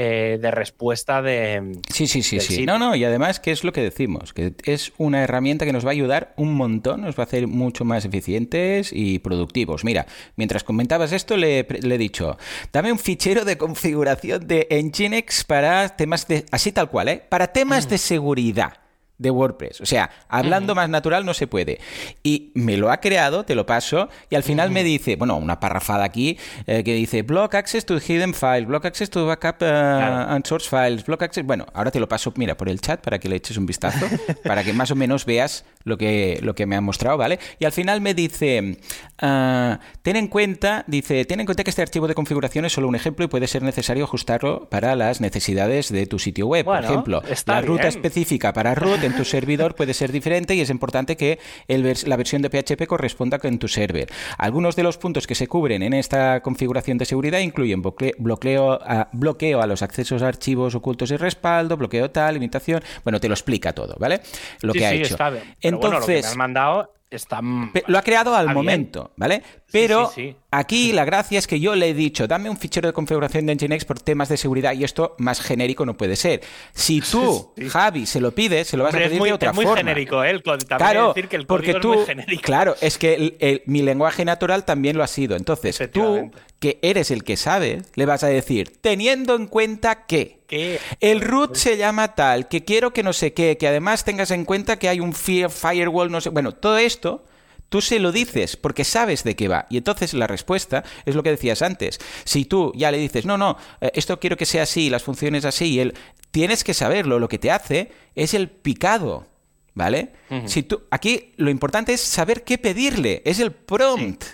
eh, de respuesta de... Sí, sí, sí, sí. sitio. No, no, y además, ¿qué es lo que decimos? Que es una herramienta que nos va a ayudar un montón, nos va a hacer mucho más eficientes y productivos. Mira, mientras comentabas esto, le, he- le he dicho, dame un fichero de configuración de Nginx para temas de... Así tal cual, ¿eh? Para temas de seguridad de WordPress. O sea, hablando más natural no se puede. Y me lo ha creado, te lo paso, y al final me dice, bueno, una parrafada aquí eh, que dice block access to hidden files, block access to backup eh, and source files, block access. Bueno, ahora te lo paso, mira, por el chat para que le eches un vistazo, para que más o menos veas lo que, lo que me ha mostrado, ¿vale? Y al final me dice, ah, ten en cuenta, dice, ten en cuenta que este archivo de configuración es solo un ejemplo y puede ser necesario ajustarlo para las necesidades de tu sitio web. Bueno, por ejemplo, la ruta bien. específica para root en tu servidor puede ser diferente y es importante que el vers- la versión de PHP corresponda con tu server. Algunos de los puntos que se cubren en esta configuración de seguridad incluyen bloque- bloqueo a, bloqueo a los accesos a archivos ocultos y respaldo, bloqueo tal, limitación. Bueno, te lo explica todo, ¿vale? Lo Sí, que ha sí, hecho. está bien. Pero bueno, lo que me Entonces, has mandado está... Pe- Lo ha creado al Está bien. momento, ¿vale? Pero sí, sí. aquí la gracia es que yo le he dicho, dame un fichero de configuración de Nginx por temas de seguridad y esto más genérico no puede ser. Si tú, Javi, se lo pides, se lo vas Hombre, a es pedir muy, de otra es muy forma. genérico, ¿eh? El código. Claro, decir que el porque tú, es muy genérico. claro, es que el- el- mi lenguaje natural también lo ha sido. Entonces, tú, que eres el que sabe, le vas a decir, teniendo en cuenta que Que- el root se llama tal, que quiero que no sé qué, que además tengas en cuenta que hay un fi- firewall, no sé. Bueno, todo esto tú se lo dices porque sabes de qué va. Y entonces la respuesta es lo que decías antes. Si tú ya le dices, no, no, eh, esto quiero que sea así, las funciones así, y él, tienes que saberlo. Lo que te hace es el picado. ¿Vale? Si tú, aquí lo importante es saber qué pedirle, es el prompt.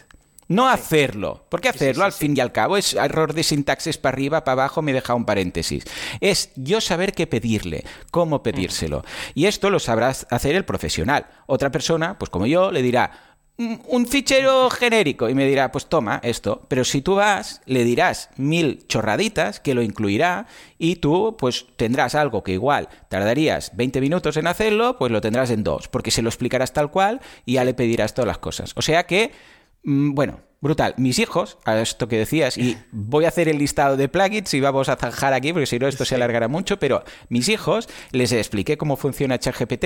No hacerlo. ¿Por qué hacerlo? al fin y al cabo es error de sintaxis para arriba, para abajo, me deja un paréntesis. Es yo saber qué pedirle, cómo pedírselo. Y esto lo sabrás hacer el profesional. Otra persona, pues como yo, le dirá "Mm, un fichero genérico y me dirá, pues toma esto. Pero si tú vas, le dirás mil chorraditas que lo incluirá y tú pues tendrás algo que igual tardarías 20 minutos en hacerlo, pues lo tendrás en dos, porque se lo explicarás tal cual y ya le pedirás todas las cosas. O sea que Mm, Bueno, brutal. Mis hijos, a esto que decías, y voy a hacer el listado de plugins y vamos a zanjar aquí porque si no esto se alargará mucho, pero mis hijos les expliqué cómo funciona ChatGPT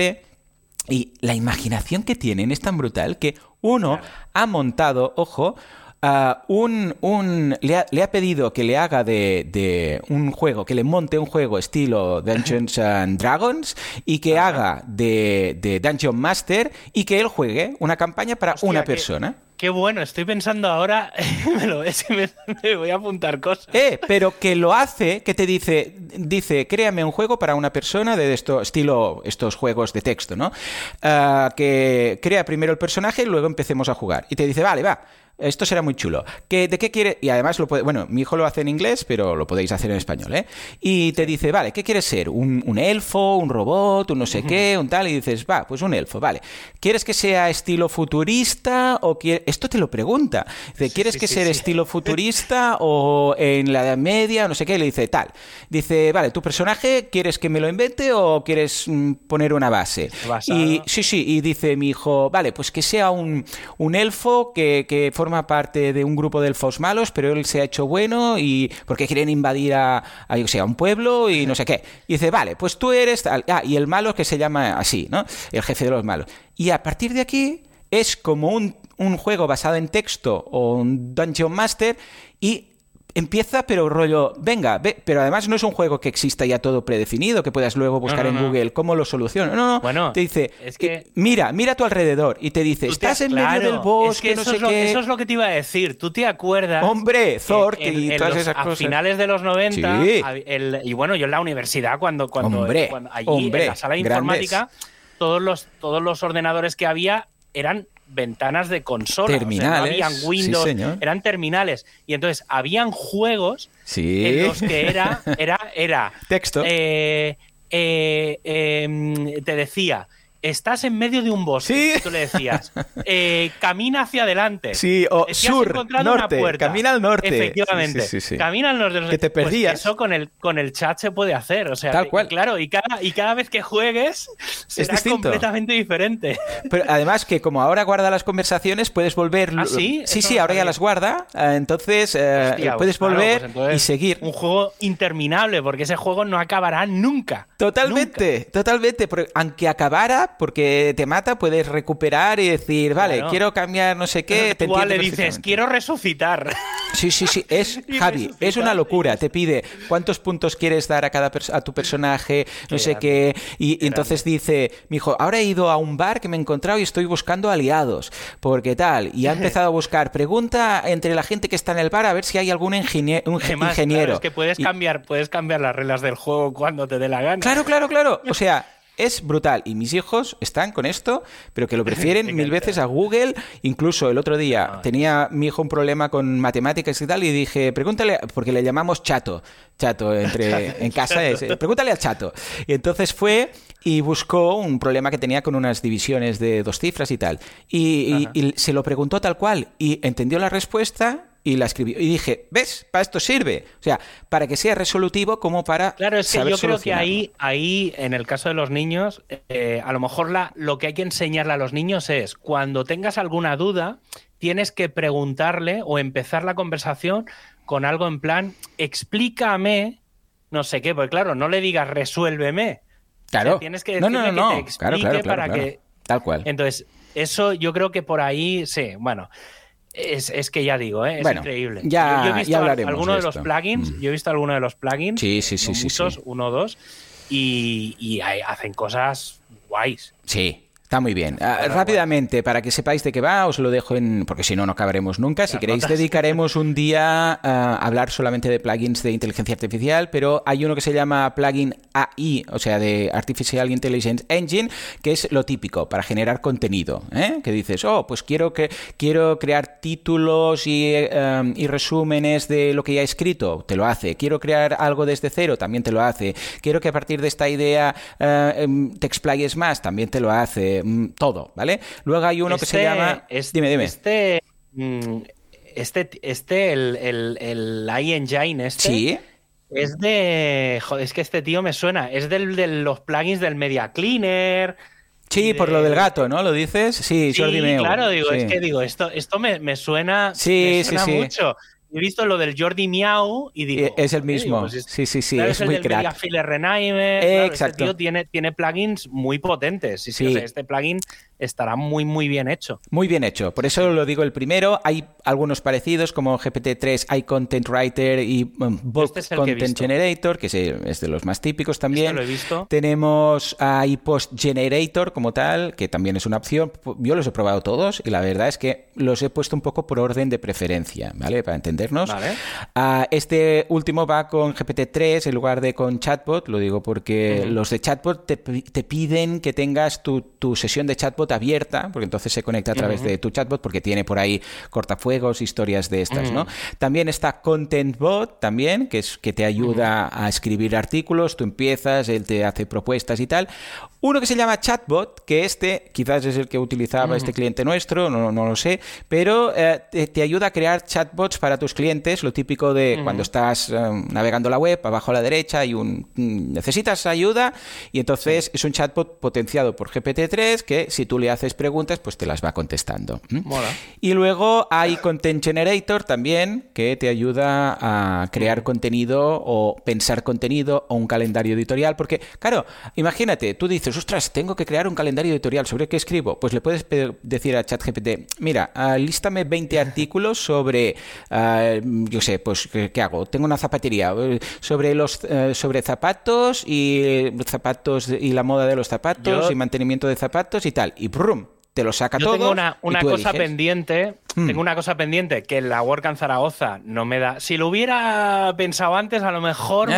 y la imaginación que tienen es tan brutal que uno ha montado, ojo, ah, un, un- le, ha, le ha pedido que le haga de, de un juego, que le monte un juego estilo Dungeons and Dragons y que haga de, de Dungeon Master y que él juegue una campaña para Hostia, una persona. Qué bueno, estoy pensando ahora, me, lo, me, me voy a apuntar cosas. Eh, pero que lo hace, que te dice, dice, créame un juego para una persona de esto, estilo estos juegos de texto, ¿no? Ah, que crea primero el personaje y luego empecemos a jugar. Y te dice, vale, va. Esto será muy chulo. ¿Que, ¿De qué quiere? Y además lo puede. Bueno, mi hijo lo hace en inglés, pero lo podéis hacer en español, ¿eh? Y te dice, vale, ¿qué quieres ser? ¿Un, un elfo, un robot, un no sé qué, un tal? Y dices, va, pues un elfo, vale. ¿Quieres que sea estilo futurista o quiere- esto te lo pregunta. Dice, ¿quieres que sea estilo futurista o en la Edad Media? No sé qué. le dice, tal. Dice, vale, ¿tu personaje quieres que me lo invente o quieres mm, poner una base? Y sí, sí. Y dice mi hijo, vale, pues que sea un, un elfo que, que, forma parte de un grupo de elfos malos, pero él se ha hecho bueno y porque quieren invadir a, a, sea, un pueblo y no sé qué. Y dice, vale, pues tú eres tal. Ah, y el malo que se llama así, ¿no? El jefe de los malos. Y a partir de aquí es como un, un juego basado en texto o un Dungeon Master y empieza, pero rollo, venga, ve, pero además no es un juego que exista ya todo predefinido, que puedas luego buscar en Google cómo lo soluciono. No, no, bueno, te dice, es que... mira, mira a tu alrededor y te dice, estás en medio del bosque, no sé es lo, qué. Eso es lo que te iba a decir. Tú te acuerdas. Hombre, Thor, y todas esas cosas. A finales de los 90, y bueno, yo en la universidad, cuando, cuando, hombre, allí en la sala de informática, todos los, todos los ordenadores que había eran ventanas de consola. Terminales. habían Windows, eran terminales. Y entonces habían juegos en los que era, era, era texto. Eh, eh, em, te decía, estás en medio de un bosque. ¿Sí? Tú le decías, eh, camina hacia adelante. Sí, o sur, norte, camina al norte. Efectivamente. camina al norte. Que te pues perdías. eso con el, con el chat se puede hacer. O sea, Tal cual. claro, y cada, y cada vez que juegues será es completamente diferente. Pero además que como ahora guarda las conversaciones, puedes volver... ¿Ah, sí? Sí, sí, ahora ya las guarda. Eh, entonces eh, puedes pues volver y seguir. Un juego interminable, porque ese juego no acabará nunca. Totalmente, totalmente. Porque aunque acabara, porque te mata, puedes recuperar y decir, vale, quiero cambiar no sé qué. Te le dices, quiero resucitar. Sí, sí, sí. Es, Javi, es una locura. Te pide cuántos puntos quieres dar a cada a tu personaje, no sé qué. Y, entonces dice, mi hijo, ahora he ido a un bar que me he encontrado y estoy buscando aliados. Porque tal. Y ha empezado a buscar. Pregunta entre la gente que está en el bar a ver si hay algún ingeniero. Un ingeniero. es que puedes cambiar, puedes cambiar las reglas del juego cuando te dé la gana. Claro, claro, claro. O sea, es brutal. Y mis hijos están con esto, pero que lo prefieren mil veces a Google. Incluso el otro día tenía mi hijo un problema con matemáticas y tal, y dije, pregúntale, porque le llamamos chato. Chato, entre, en casa es, pregúntale al chato. Y entonces fue y buscó un problema que tenía con unas divisiones de dos cifras y tal. y, se lo preguntó tal cual y entendió la respuesta y la escribió. Y dije, ¿ves? Para esto sirve. O sea, para que sea resolutivo como para. Claro, es que yo creo que ahí, ahí, en el caso de los niños, eh, a lo mejor la, lo que hay que enseñarle a los niños es cuando tengas alguna duda, tienes que preguntarle o empezar la conversación con algo en plan, explícame, no sé qué, porque claro, no le digas resuélveme. Claro. tienes que decirle no, no, que te explique para que. Tal cual. Entonces, eso yo creo que por ahí, sí, bueno. Es, que ya digo, ¿eh? es increíble. Ya, yo, he visto algunos de, los plugins, mm. yo he visto algunos de los plugins, sí, sí, sí, muchos, uno o dos, y, y hacen cosas guays. Sí, Está muy bien. Ah, rápidamente, para que sepáis de qué va, os lo dejo en. Porque si no, no acabaremos nunca. Si queréis, dedicaremos un día a hablar solamente de plugins de inteligencia artificial, pero hay uno que se llama plugin AI, o sea, de Artificial Intelligence Engine, que es lo típico para generar contenido. ¿eh? Que dices, oh, pues quiero, que, quiero crear títulos y, em, y resúmenes de lo que ya he escrito, te lo hace. Quiero crear algo desde cero, también te lo hace. Quiero que a partir de esta idea eh, em, te explayes más, también te lo hace Mm, todo, ¿vale? Luego hay uno que se este llama... dime, dime. Este, mm, este, este el, el, el iEngine este... Sí. Es de... Joder, es que este tío me suena. Es del, de los plugins del Media Cleaner... Sí, por lo del gato, ¿no? ¿Lo dices? Sí, sí claro, digo, es que digo, esto, esto me, me suena, sí, me suena sí, mucho he visto lo del Jordi Miau y digo. Es el mismo. Pues sí, sí, sí. es, el muy del crack. Renaimer. Este Exacto. tío tiene, tiene plugins muy potentes. Sí, sí. este plugin estará muy, muy bien hecho. Muy bien hecho. Por eso lo digo el primero. Hay algunos parecidos como GPT-3, iContent Writer y Bulk este Content Generator, que es, de los más típicos también. Este lo he visto. Tenemos iPost Generator como tal, que también es una opción. Yo los he probado todos y la verdad es que los he puesto un poco por orden de preferencia, ¿vale? Para entendernos. Vale. Uh, este último va con GPT-3 en lugar de con chatbot. Lo digo porque los de chatbot te, te, piden que tengas tu, tu sesión de chatbot chatbot abierta, porque entonces se conecta a través de tu chatbot, porque tiene por ahí cortafuegos, historias de estas, ¿no? También está ContentBot, también, que es que te ayuda a escribir artículos, tú empiezas, él te hace propuestas y tal. Uno que se llama Chatbot, que este quizás es el que utilizaba este cliente nuestro, no, no lo sé, pero eh, te, ayuda a crear chatbots para tus clientes, lo típico de cuando estás eh, navegando la web, abajo a la derecha hay un mm, necesitas ayuda y entonces es un chatbot potenciado por GPT-3 que si tú le haces preguntas, pues te las va contestando. Y luego hay Content Generator también, que te ayuda a crear contenido o pensar contenido o un calendario editorial, porque claro, imagínate, tú dices, ostras, tengo que crear un calendario editorial, ¿sobre qué escribo? Pues le puedes decir a ChatGPT, mira, uh, lístame 20 artículos sobre, ah, yo sé, pues, ¿qué, hago? Tengo una zapatería, eh, sobre los eh, sobre zapatos y zapatos y la moda de los zapatos y mantenimiento de zapatos y tal. Y brum, te lo saca todo. Tengo una, cosa pendiente. Hmm. Tengo una cosa pendiente que la WordCamp Zaragoza no me da. Si lo hubiera pensado antes, a lo mejor.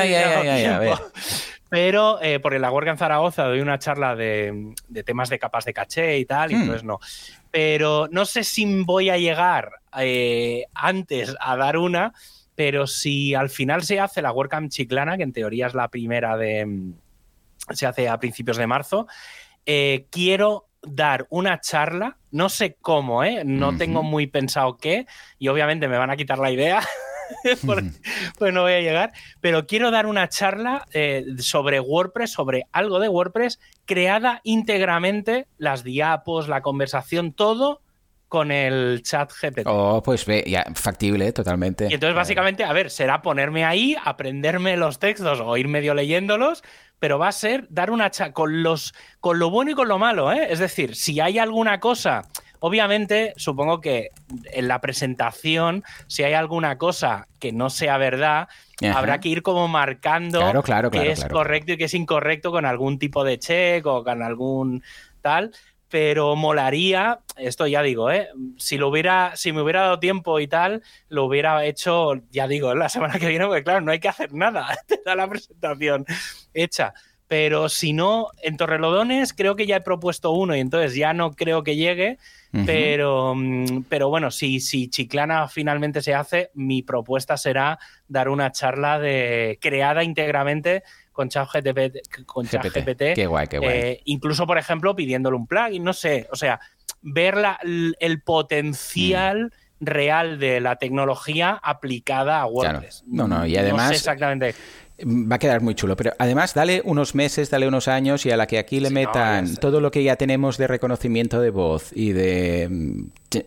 Pero eh, por la WordCamp Zaragoza doy una charla de, temas de capas de caché y tal, y hmm. entonces no. Pero no sé si voy a llegar eh, antes a dar una, pero si al final se hace la WordCamp Chiclana, que en teoría es la primera de. se hace a principios de marzo, eh, quiero dar una charla, no sé cómo, ¿eh? no tengo muy pensado qué, y obviamente me van a quitar la idea, pues no voy a llegar, pero quiero dar una charla eh, sobre WordPress, sobre algo de WordPress, creada íntegramente, las diapos, la conversación, todo con el chat GPT. Oh, pues ve, ya, factible, totalmente. Y entonces, básicamente, a ver, será ponerme ahí, aprenderme los textos o ir medio leyéndolos, pero va a ser dar una charla con los con lo bueno y con lo malo, ¿eh? Es decir, si hay alguna cosa Obviamente, supongo que en la presentación, si hay alguna cosa que no sea verdad, habrá que ir como marcando que es correcto y que es incorrecto con algún tipo de check o con algún tal. Pero molaría, esto ya digo, ¿eh? si lo hubiera, si me hubiera dado tiempo y tal, lo hubiera hecho, ya digo, la semana que viene, porque claro, no hay que hacer nada, te da la presentación hecha pero si no, en Torrelodones creo que ya he propuesto uno y entonces ya no creo que llegue, pero, mm, pero bueno, si, si Chiclana finalmente se hace, mi propuesta será dar una charla de creada íntegramente con ChatGPT. Con GPT. Qué guay, qué guay. Eh, incluso, por ejemplo, pidiéndole un plugin, no sé, o sea, ver el potencial. Mm. real de la tecnología aplicada a WordPress. No, no, y además. No sé exactamente Va a quedar muy chulo, pero además dale unos meses, dale unos años y a la que aquí le metan todo lo que ya tenemos de reconocimiento de voz y de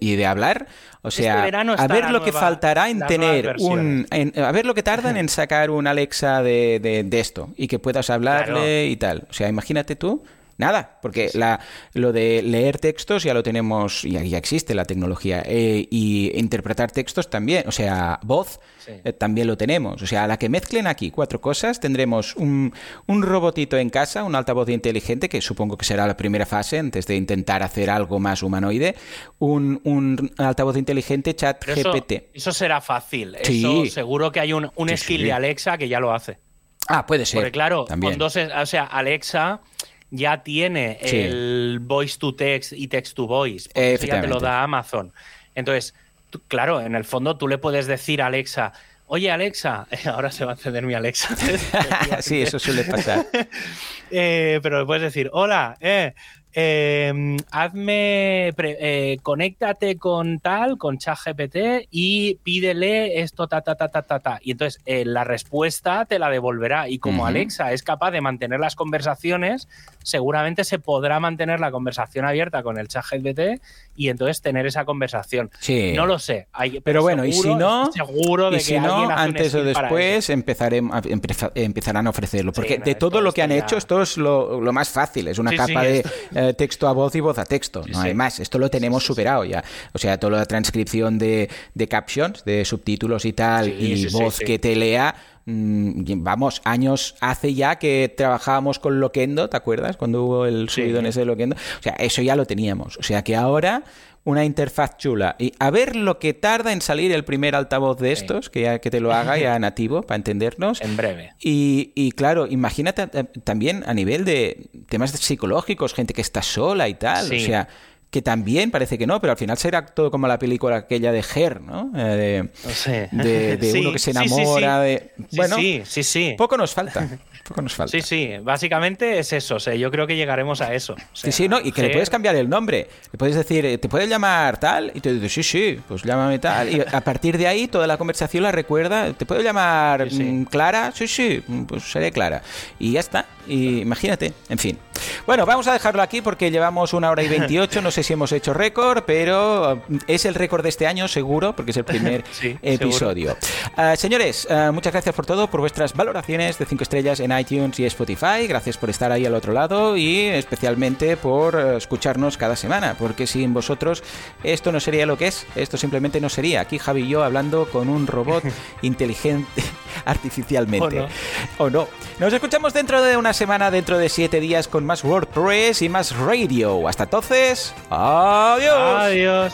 y de hablar, o este sea, a ver lo que faltará en tener un a ver lo que tardan en sacar un Alexa de, de, esto y que puedas hablarle y tal. O sea, imagínate tú Nada, porque la, lo de leer textos ya lo tenemos, ya, ya existe la tecnología, eh, y interpretar textos también, o sea, voz eh, también lo tenemos. O sea, a la que mezclen aquí cuatro cosas, tendremos un, un, robotito en casa, un altavoz inteligente, que supongo que será la primera fase antes de intentar hacer algo más humanoide, un, un altavoz inteligente chat GPT. Eso será fácil, eso seguro que hay un, un skill de Alexa que ya lo hace. Ah, puede ser. Porque claro, con dos, o sea, Alexa ya tiene el voice to text y text to voice. Porque ya te lo da Amazon. Entonces, claro, en el fondo tú le puedes decir a Alexa, oye Alexa, ahora se va a encender mi Alexa. sí, eso suele pasar. Eh, pero le puedes decir, hola, eh, Em, hazme, eh, conéctate con tal, con ChatGPT y pídele esto, ta, ta, ta, ta, ta, ta. Y entonces eh, la respuesta te la devolverá. Y como Alexa es capaz de mantener las conversaciones, seguramente se podrá mantener la conversación abierta con el ChatGPT y entonces tener esa conversación. Sí. No lo sé. pero, bueno, y si no, seguro de si no, antes o después empezarán a ofrecerlo. Porque de todo lo que han hecho, esto es lo, más fácil. Es una capa de texto a voz y voz a texto. No hay más. Esto lo tenemos superado ya. O sea, toda la transcripción de, captions, de subtítulos y tal, y voz que te lea mm, vamos, años hace ya que trabajábamos con Loquendo, ¿te acuerdas? Cuando hubo el subido en ese de Loquendo. O sea, eso ya lo teníamos. O sea que ahora una interfaz chula. Y a ver lo que tarda en salir el primer altavoz de estos, que, ya, que te lo haga ya nativo, para entendernos. En breve. Y, y claro, imagínate eh, también a nivel de temas psicológicos, gente que está sola y tal. O sea, que también parece que no, pero al final será todo como la película aquella de Her, ¿no? Eh, de, de, uno que se enamora de... Bueno, sí, sí, sí. Poco nos falta. Poco nos falta. Sí, sí, básicamente es eso. O sea, yo creo que llegaremos a eso. sí, sí, no, y que le puedes cambiar el nombre. Le puedes decir, eh, ¿te puedes llamar tal? Y te dice, sí, sí, pues llámame tal. Y a partir de ahí, toda la conversación la recuerda. ¿Te puedo llamar mm, Clara? Sí, sí, pues seré Clara. Y ya está. Y imagínate, en fin. Bueno, vamos a dejarlo aquí porque llevamos una hora y veintiocho. No sé si hemos hecho récord, pero mm, es el récord de este año, seguro, porque es el primer episodio. Ah, señores, ah, muchas gracias por todo, por vuestras valoraciones de 5 estrellas en iTunes y Spotify. Gracias por estar ahí al otro lado y especialmente por eh, escucharnos cada semana, porque sin vosotros esto no sería lo que es. Esto simplemente no sería. Aquí Javi y yo hablando con un robot inteligente artificialmente. ¿O no? Nos escuchamos dentro de una semana, dentro de siete días, con más WordPress y más radio. Hasta entonces, adiós. Adiós.